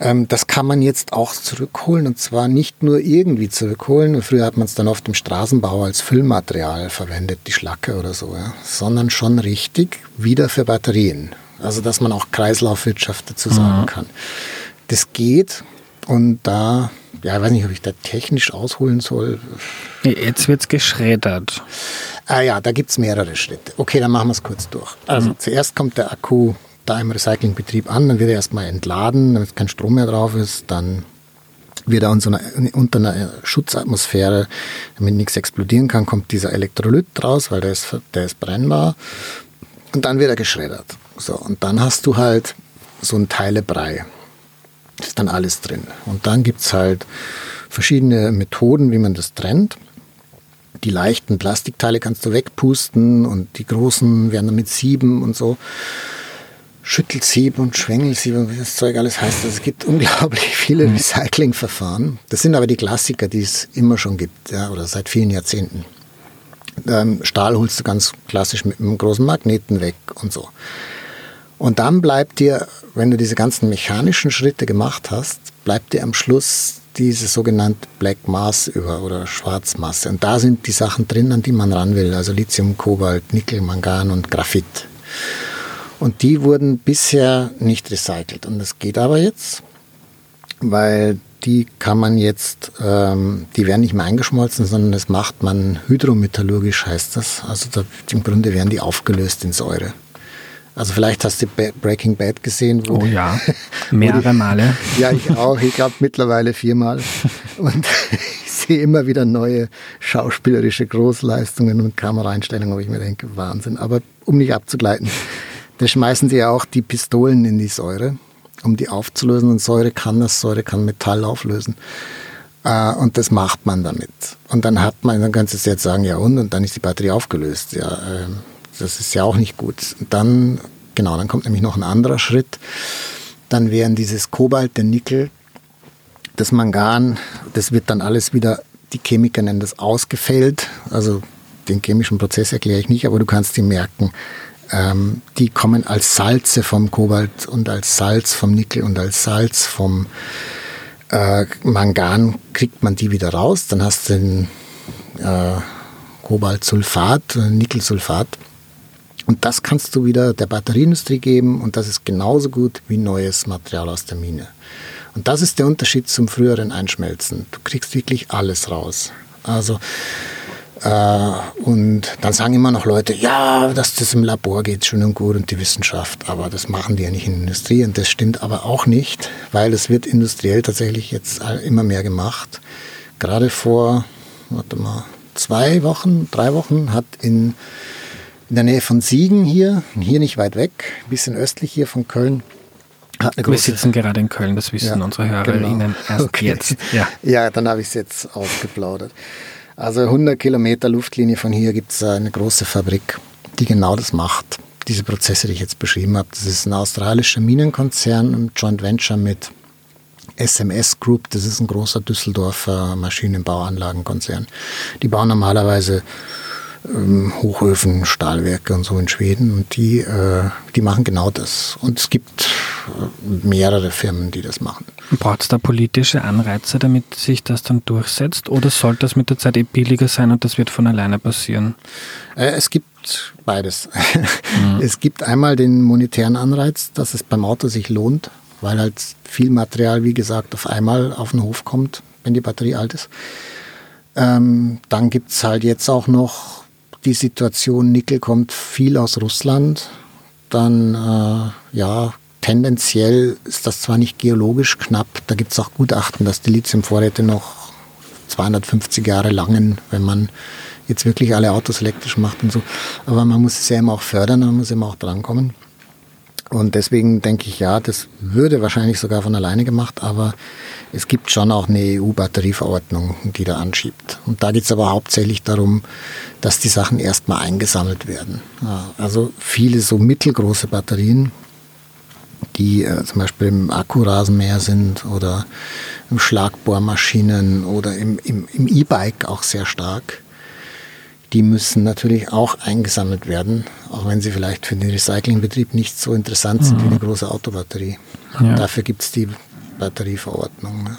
Ähm, das kann man jetzt auch zurückholen und zwar nicht nur irgendwie zurückholen. Früher hat man es dann oft im Straßenbau als Füllmaterial verwendet, die Schlacke oder so, ja, sondern schon richtig wieder für Batterien. Also dass man auch Kreislaufwirtschaft dazu sagen mhm. kann. Das geht und da ja, ich weiß nicht, ob ich da technisch ausholen soll. Jetzt wird es geschreddert. Ah ja, da gibt es mehrere Schritte. Okay, dann machen wir es kurz durch. Also mhm. zuerst kommt der Akku da im Recyclingbetrieb an, dann wird er erstmal entladen, damit kein Strom mehr drauf ist, dann wird er unter einer, unter einer Schutzatmosphäre, damit nichts explodieren kann, kommt dieser Elektrolyt raus, weil der ist, der ist brennbar. Und dann wird er geschreddert. So, und dann hast du halt so ein Teilebrei. Das ist dann alles drin. Und dann gibt es halt verschiedene Methoden, wie man das trennt die leichten Plastikteile kannst du wegpusten und die großen werden dann mit Sieben und so. Schüttelsieb und Schwengelsieb und wie das Zeug alles heißt. Also es gibt (laughs) unglaublich viele mhm. Recyclingverfahren. Das sind aber die Klassiker, die es immer schon gibt, ja, oder seit vielen Jahrzehnten. Ähm, Stahl holst du ganz klassisch mit einem großen Magneten weg und so. Und dann bleibt dir, wenn du diese ganzen mechanischen Schritte gemacht hast, bleibt dir am Schluss diese sogenannte Black Mass über oder Schwarzmasse. Und da sind die Sachen drin, an die man ran will. Also Lithium, Kobalt, Nickel, Mangan und Graphit. Und die wurden bisher nicht recycelt. Und das geht aber jetzt, weil die kann man jetzt, ähm, die werden nicht mehr eingeschmolzen, sondern das macht man hydrometallurgisch, heißt das. Also da, im Grunde werden die aufgelöst in Säure. Also vielleicht hast du Breaking Bad gesehen. oh ja, (laughs) mehrere Male. ja, ich auch. Ich glaube mittlerweile viermal. Und (laughs) ich sehe immer wieder neue schauspielerische Großleistungen und Kameraeinstellungen, wo ich mir denke, Wahnsinn. Aber um nicht abzugleiten, da schmeißen sie ja auch die Pistolen in die Säure, um die aufzulösen. Und Säure kann das, Säure kann Metall auflösen. Uh, und das macht man damit. Und dann hat man, dann kannst du jetzt sagen, ja und, und dann ist die Batterie aufgelöst. Ja, ähm, das ist ja auch nicht gut. Dann, genau, dann kommt nämlich noch ein anderer Schritt. Dann wären dieses Kobalt, der Nickel, das Mangan, das wird dann alles wieder, die Chemiker nennen das ausgefällt. Also den chemischen Prozess erkläre ich nicht, aber du kannst die merken. Ähm, die kommen als Salze vom Kobalt und als Salz vom Nickel und als Salz vom äh, Mangan kriegt man die wieder raus. Dann hast du den äh, Kobaltsulfat, Nickelsulfat. Und das kannst du wieder der Batterieindustrie geben und das ist genauso gut wie neues Material aus der Mine. Und das ist der Unterschied zum früheren Einschmelzen. Du kriegst wirklich alles raus. Also äh, und dann sagen immer noch Leute, ja, dass das im Labor geht, schön und gut und die Wissenschaft, aber das machen die ja nicht in der Industrie und das stimmt aber auch nicht, weil es wird industriell tatsächlich jetzt immer mehr gemacht. gerade vor, warte mal, zwei Wochen, drei Wochen hat in, in der Nähe von Siegen hier, hier nicht weit weg, ein bisschen östlich hier von Köln, wir sitzen gerade in Köln, das wissen ja, unsere HörerInnen genau. erst (laughs) okay. jetzt. Ja, ja dann habe ich es jetzt ausgeplaudert. Also 100 Kilometer Luftlinie von hier gibt es eine große Fabrik, die genau das macht. Diese Prozesse, die ich jetzt beschrieben habe. Das ist ein australischer Minenkonzern, ein Joint Venture mit SMS Group. Das ist ein großer Düsseldorfer Maschinenbauanlagenkonzern. Die bauen normalerweise ähm, Hochöfen, Stahlwerke und so in Schweden und die, äh, die machen genau das. Und es gibt äh, mehrere Firmen, die das machen. Braucht es da politische Anreize, damit sich das dann durchsetzt oder sollte das mit der Zeit eh billiger sein und das wird von alleine passieren? Äh, es gibt beides. (laughs) Mhm. Es gibt einmal den monetären Anreiz, dass es beim Auto sich lohnt, weil halt viel Material, wie gesagt, auf einmal auf den Hof kommt, wenn die Batterie alt ist. Ähm, dann gibt es halt jetzt auch noch die Situation, Nickel kommt viel aus Russland, dann äh, ja, tendenziell ist das zwar nicht geologisch knapp, da gibt es auch Gutachten, dass die Lithiumvorräte noch 250 Jahre langen, wenn man jetzt wirklich alle Autos elektrisch macht und so. Aber man muss es ja immer auch fördern, man muss immer auch drankommen. Und deswegen denke ich, ja, das würde wahrscheinlich sogar von alleine gemacht, aber es gibt schon auch eine EU-Batterieverordnung, die da anschiebt. Und da geht es aber hauptsächlich darum, dass die Sachen erstmal eingesammelt werden. Also viele so mittelgroße Batterien, die äh, zum Beispiel im Akkurasenmäher sind oder im Schlagbohrmaschinen oder im, im, im E-Bike auch sehr stark, die müssen natürlich auch eingesammelt werden, auch wenn sie vielleicht für den Recyclingbetrieb nicht so interessant sind mhm. wie eine große Autobatterie. Ja. Dafür gibt es die Batterieverordnung. Ne?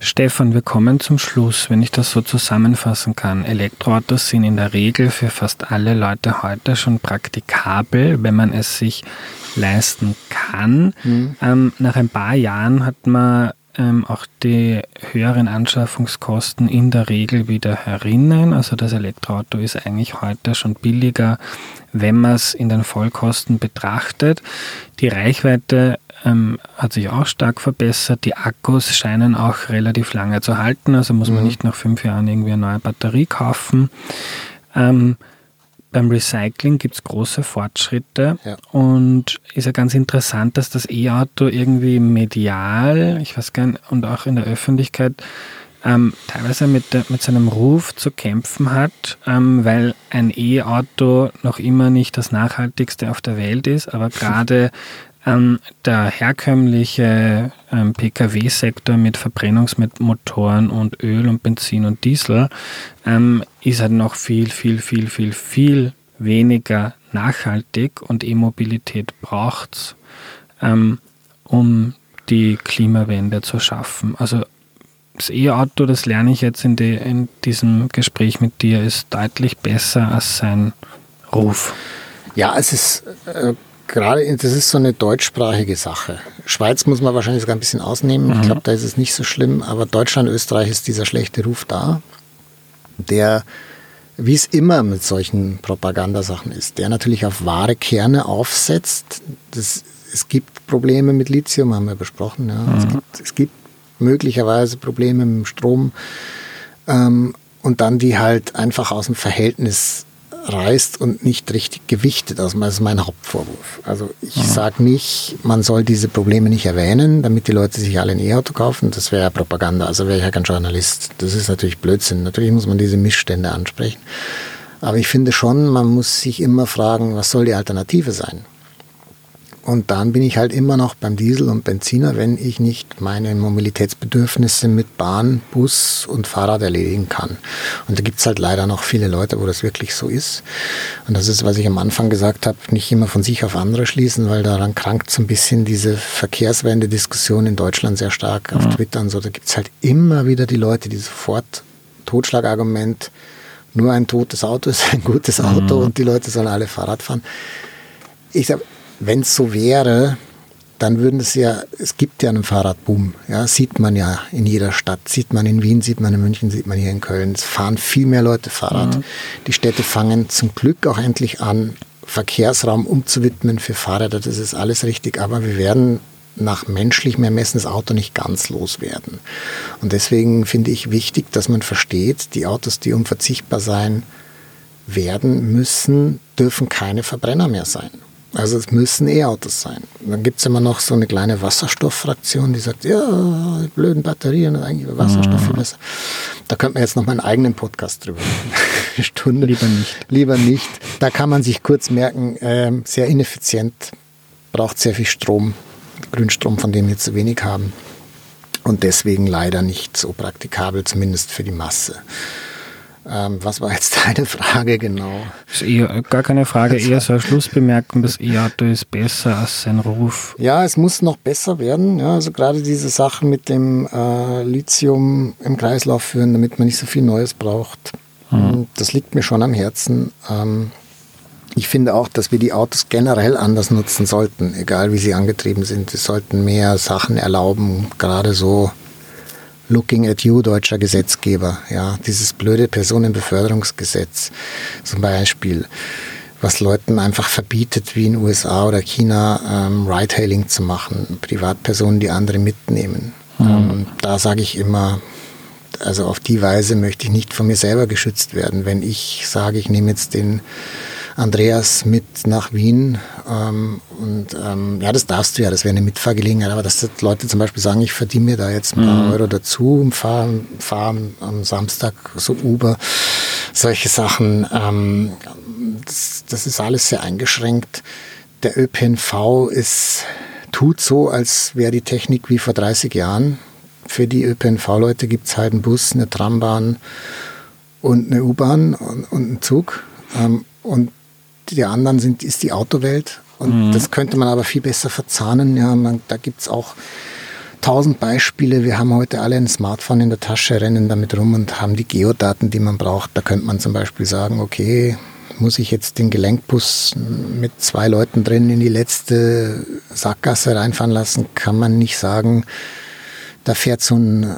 Stefan, wir kommen zum Schluss, wenn ich das so zusammenfassen kann. Elektroautos sind in der Regel für fast alle Leute heute schon praktikabel, wenn man es sich leisten kann. Mhm. Ähm, nach ein paar Jahren hat man ähm, auch die höheren Anschaffungskosten in der Regel wieder herinnen. Also das Elektroauto ist eigentlich heute schon billiger, wenn man es in den Vollkosten betrachtet. Die Reichweite ähm, hat sich auch stark verbessert. Die Akkus scheinen auch relativ lange zu halten. Also muss man mhm. nicht nach fünf Jahren irgendwie eine neue Batterie kaufen. Ähm, beim Recycling gibt es große Fortschritte ja. und ist ja ganz interessant, dass das E-Auto irgendwie medial, ich weiß gar nicht, und auch in der Öffentlichkeit ähm, teilweise mit, mit seinem Ruf zu kämpfen hat, ähm, weil ein E-Auto noch immer nicht das nachhaltigste auf der Welt ist, aber (laughs) gerade ähm, der herkömmliche ähm, Pkw-Sektor mit Verbrennungsmotoren und Öl und Benzin und Diesel ähm, ist halt noch viel, viel, viel, viel, viel weniger nachhaltig und E-Mobilität braucht es, ähm, um die Klimawende zu schaffen. Also das E-Auto, das lerne ich jetzt in, die, in diesem Gespräch mit dir, ist deutlich besser als sein Ruf. Ja, es ist äh, gerade, das ist so eine deutschsprachige Sache. Schweiz muss man wahrscheinlich sogar ein bisschen ausnehmen. Mhm. Ich glaube, da ist es nicht so schlimm. Aber Deutschland, Österreich ist dieser schlechte Ruf da, der, wie es immer mit solchen Propagandasachen ist, der natürlich auf wahre Kerne aufsetzt. Das, es gibt Probleme mit Lithium, haben wir besprochen. Ja. Mhm. Es, gibt, es gibt möglicherweise Probleme mit dem Strom. Ähm, und dann die halt einfach aus dem Verhältnis reißt und nicht richtig gewichtet. Also das ist mein Hauptvorwurf. Also ich ja. sage nicht, man soll diese Probleme nicht erwähnen, damit die Leute sich alle ein E-Auto kaufen. Das wäre ja Propaganda. Also wäre ich ja kein Journalist. Das ist natürlich Blödsinn. Natürlich muss man diese Missstände ansprechen. Aber ich finde schon, man muss sich immer fragen, was soll die Alternative sein? Und dann bin ich halt immer noch beim Diesel und Benziner, wenn ich nicht meine Mobilitätsbedürfnisse mit Bahn, Bus und Fahrrad erledigen kann. Und da gibt es halt leider noch viele Leute, wo das wirklich so ist. Und das ist, was ich am Anfang gesagt habe, nicht immer von sich auf andere schließen, weil daran krankt so ein bisschen diese Verkehrswende-Diskussion in Deutschland sehr stark auf mhm. Twitter und so. Da gibt es halt immer wieder die Leute, die sofort Totschlagargument, nur ein totes Auto ist ein gutes Auto mhm. und die Leute sollen alle Fahrrad fahren. Ich sage, wenn es so wäre, dann würden es ja, es gibt ja einen Fahrradboom, ja, sieht man ja in jeder Stadt, sieht man in Wien, sieht man in München, sieht man hier in Köln. Es fahren viel mehr Leute Fahrrad. Mhm. Die Städte fangen zum Glück auch endlich an, Verkehrsraum umzuwidmen für Fahrräder. Das ist alles richtig, aber wir werden nach menschlichem Ermessen das Auto nicht ganz loswerden. Und deswegen finde ich wichtig, dass man versteht, die Autos, die unverzichtbar sein werden müssen, dürfen keine Verbrenner mehr sein. Also es müssen E-Autos sein. Dann gibt es immer noch so eine kleine Wasserstofffraktion, die sagt, ja, die blöden Batterien, eigentlich Wasserstoff viel mhm. besser. Da könnte man jetzt noch mal einen eigenen Podcast drüber machen. (laughs) Stunde. Lieber nicht. Lieber nicht. Da kann man sich kurz merken, äh, sehr ineffizient, braucht sehr viel Strom, Grünstrom, von dem wir zu wenig haben. Und deswegen leider nicht so praktikabel, zumindest für die Masse. Ähm, was war jetzt (laughs) deine Frage genau? Eher, gar keine Frage, eher so ein Schlussbemerkung, das E-Auto ist besser als sein Ruf. Ja, es muss noch besser werden. Ja, also gerade diese Sachen mit dem äh, Lithium im Kreislauf führen, damit man nicht so viel Neues braucht. Mhm. Das liegt mir schon am Herzen. Ähm, ich finde auch, dass wir die Autos generell anders nutzen sollten, egal wie sie angetrieben sind. Sie sollten mehr Sachen erlauben, gerade so Looking at You, deutscher Gesetzgeber. Ja, dieses blöde Personenbeförderungsgesetz zum Beispiel, was Leuten einfach verbietet, wie in USA oder China ähm, Ride-Hailing zu machen, Privatpersonen, die andere mitnehmen. Mhm. Ähm, da sage ich immer, also auf die Weise möchte ich nicht von mir selber geschützt werden. Wenn ich sage, ich nehme jetzt den Andreas mit nach Wien. Ähm, und ähm, ja, das darfst du ja, das wäre eine Mitfahrgelegenheit. Aber dass Leute zum Beispiel sagen, ich verdiene mir da jetzt ein paar mhm. Euro dazu und fahre fahr am Samstag so Uber, solche Sachen, ähm, das, das ist alles sehr eingeschränkt. Der ÖPNV ist, tut so, als wäre die Technik wie vor 30 Jahren. Für die ÖPNV-Leute gibt es halt einen Bus, eine Trambahn und eine U-Bahn und, und einen Zug. Ähm, und die anderen sind, ist die Autowelt. Und mhm. das könnte man aber viel besser verzahnen. Ja, man, da gibt es auch tausend Beispiele. Wir haben heute alle ein Smartphone in der Tasche, rennen damit rum und haben die Geodaten, die man braucht. Da könnte man zum Beispiel sagen, okay, muss ich jetzt den Gelenkbus mit zwei Leuten drin in die letzte Sackgasse reinfahren lassen, kann man nicht sagen, da fährt so ein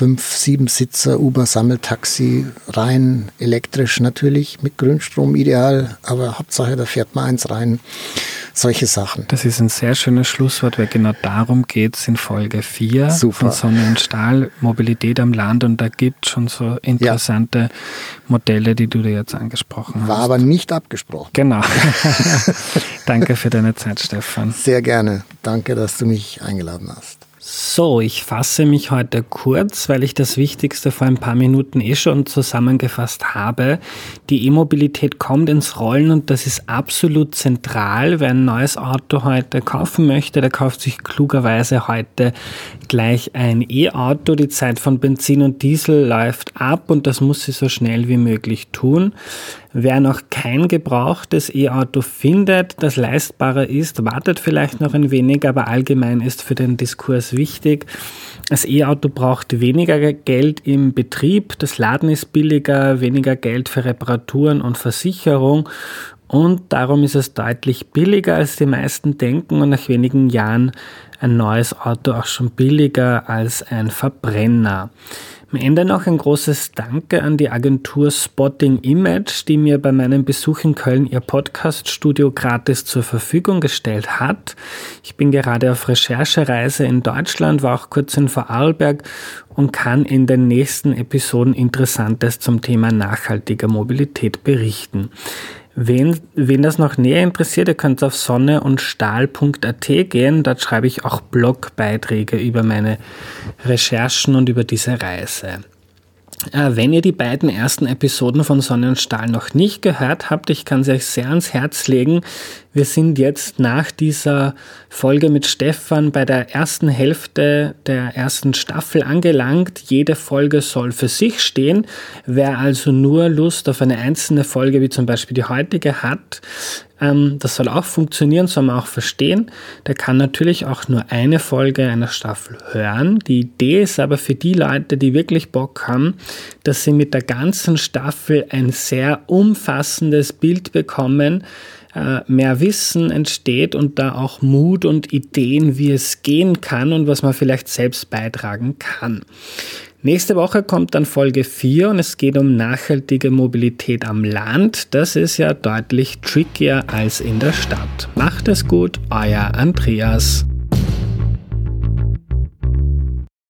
fünf, sieben Sitzer Uber-Sammeltaxi rein, elektrisch natürlich, mit Grünstrom ideal, aber Hauptsache, da fährt man eins rein. Solche Sachen. Das ist ein sehr schönes Schlusswort, weil genau darum geht es in Folge 4 von Sonne und Stahl, Mobilität am Land und da gibt es schon so interessante ja. Modelle, die du dir jetzt angesprochen hast. War aber nicht abgesprochen. Genau. (laughs) Danke für deine Zeit, Stefan. Sehr gerne. Danke, dass du mich eingeladen hast. So, ich fasse mich heute kurz, weil ich das Wichtigste vor ein paar Minuten eh schon zusammengefasst habe. Die E-Mobilität kommt ins Rollen und das ist absolut zentral. Wer ein neues Auto heute kaufen möchte, der kauft sich klugerweise heute gleich ein E-Auto. Die Zeit von Benzin und Diesel läuft ab und das muss sie so schnell wie möglich tun. Wer noch kein gebrauchtes E-Auto findet, das leistbarer ist, wartet vielleicht noch ein wenig, aber allgemein ist für den Diskurs wichtig. Das E-Auto braucht weniger Geld im Betrieb, das Laden ist billiger, weniger Geld für Reparaturen und Versicherung und darum ist es deutlich billiger, als die meisten denken und nach wenigen Jahren ein neues Auto auch schon billiger als ein Verbrenner. Am Ende noch ein großes Danke an die Agentur Spotting Image, die mir bei meinem Besuch in Köln ihr Podcaststudio gratis zur Verfügung gestellt hat. Ich bin gerade auf Recherchereise in Deutschland, war auch kurz in Vorarlberg und kann in den nächsten Episoden Interessantes zum Thema nachhaltiger Mobilität berichten. Wen, wen das noch näher interessiert, ihr könnt auf sonne und stahl.at gehen. Dort schreibe ich auch Blogbeiträge über meine Recherchen und über diese Reise. Äh, wenn ihr die beiden ersten Episoden von Sonne und Stahl noch nicht gehört habt, ich kann sie euch sehr ans Herz legen. Wir sind jetzt nach dieser Folge mit Stefan bei der ersten Hälfte der ersten Staffel angelangt. Jede Folge soll für sich stehen. Wer also nur Lust auf eine einzelne Folge, wie zum Beispiel die heutige, hat, ähm, das soll auch funktionieren, soll man auch verstehen. Der kann natürlich auch nur eine Folge einer Staffel hören. Die Idee ist aber für die Leute, die wirklich Bock haben, dass sie mit der ganzen Staffel ein sehr umfassendes Bild bekommen, mehr Wissen entsteht und da auch Mut und Ideen, wie es gehen kann und was man vielleicht selbst beitragen kann. Nächste Woche kommt dann Folge 4 und es geht um nachhaltige Mobilität am Land. Das ist ja deutlich trickier als in der Stadt. Macht es gut, euer Andreas.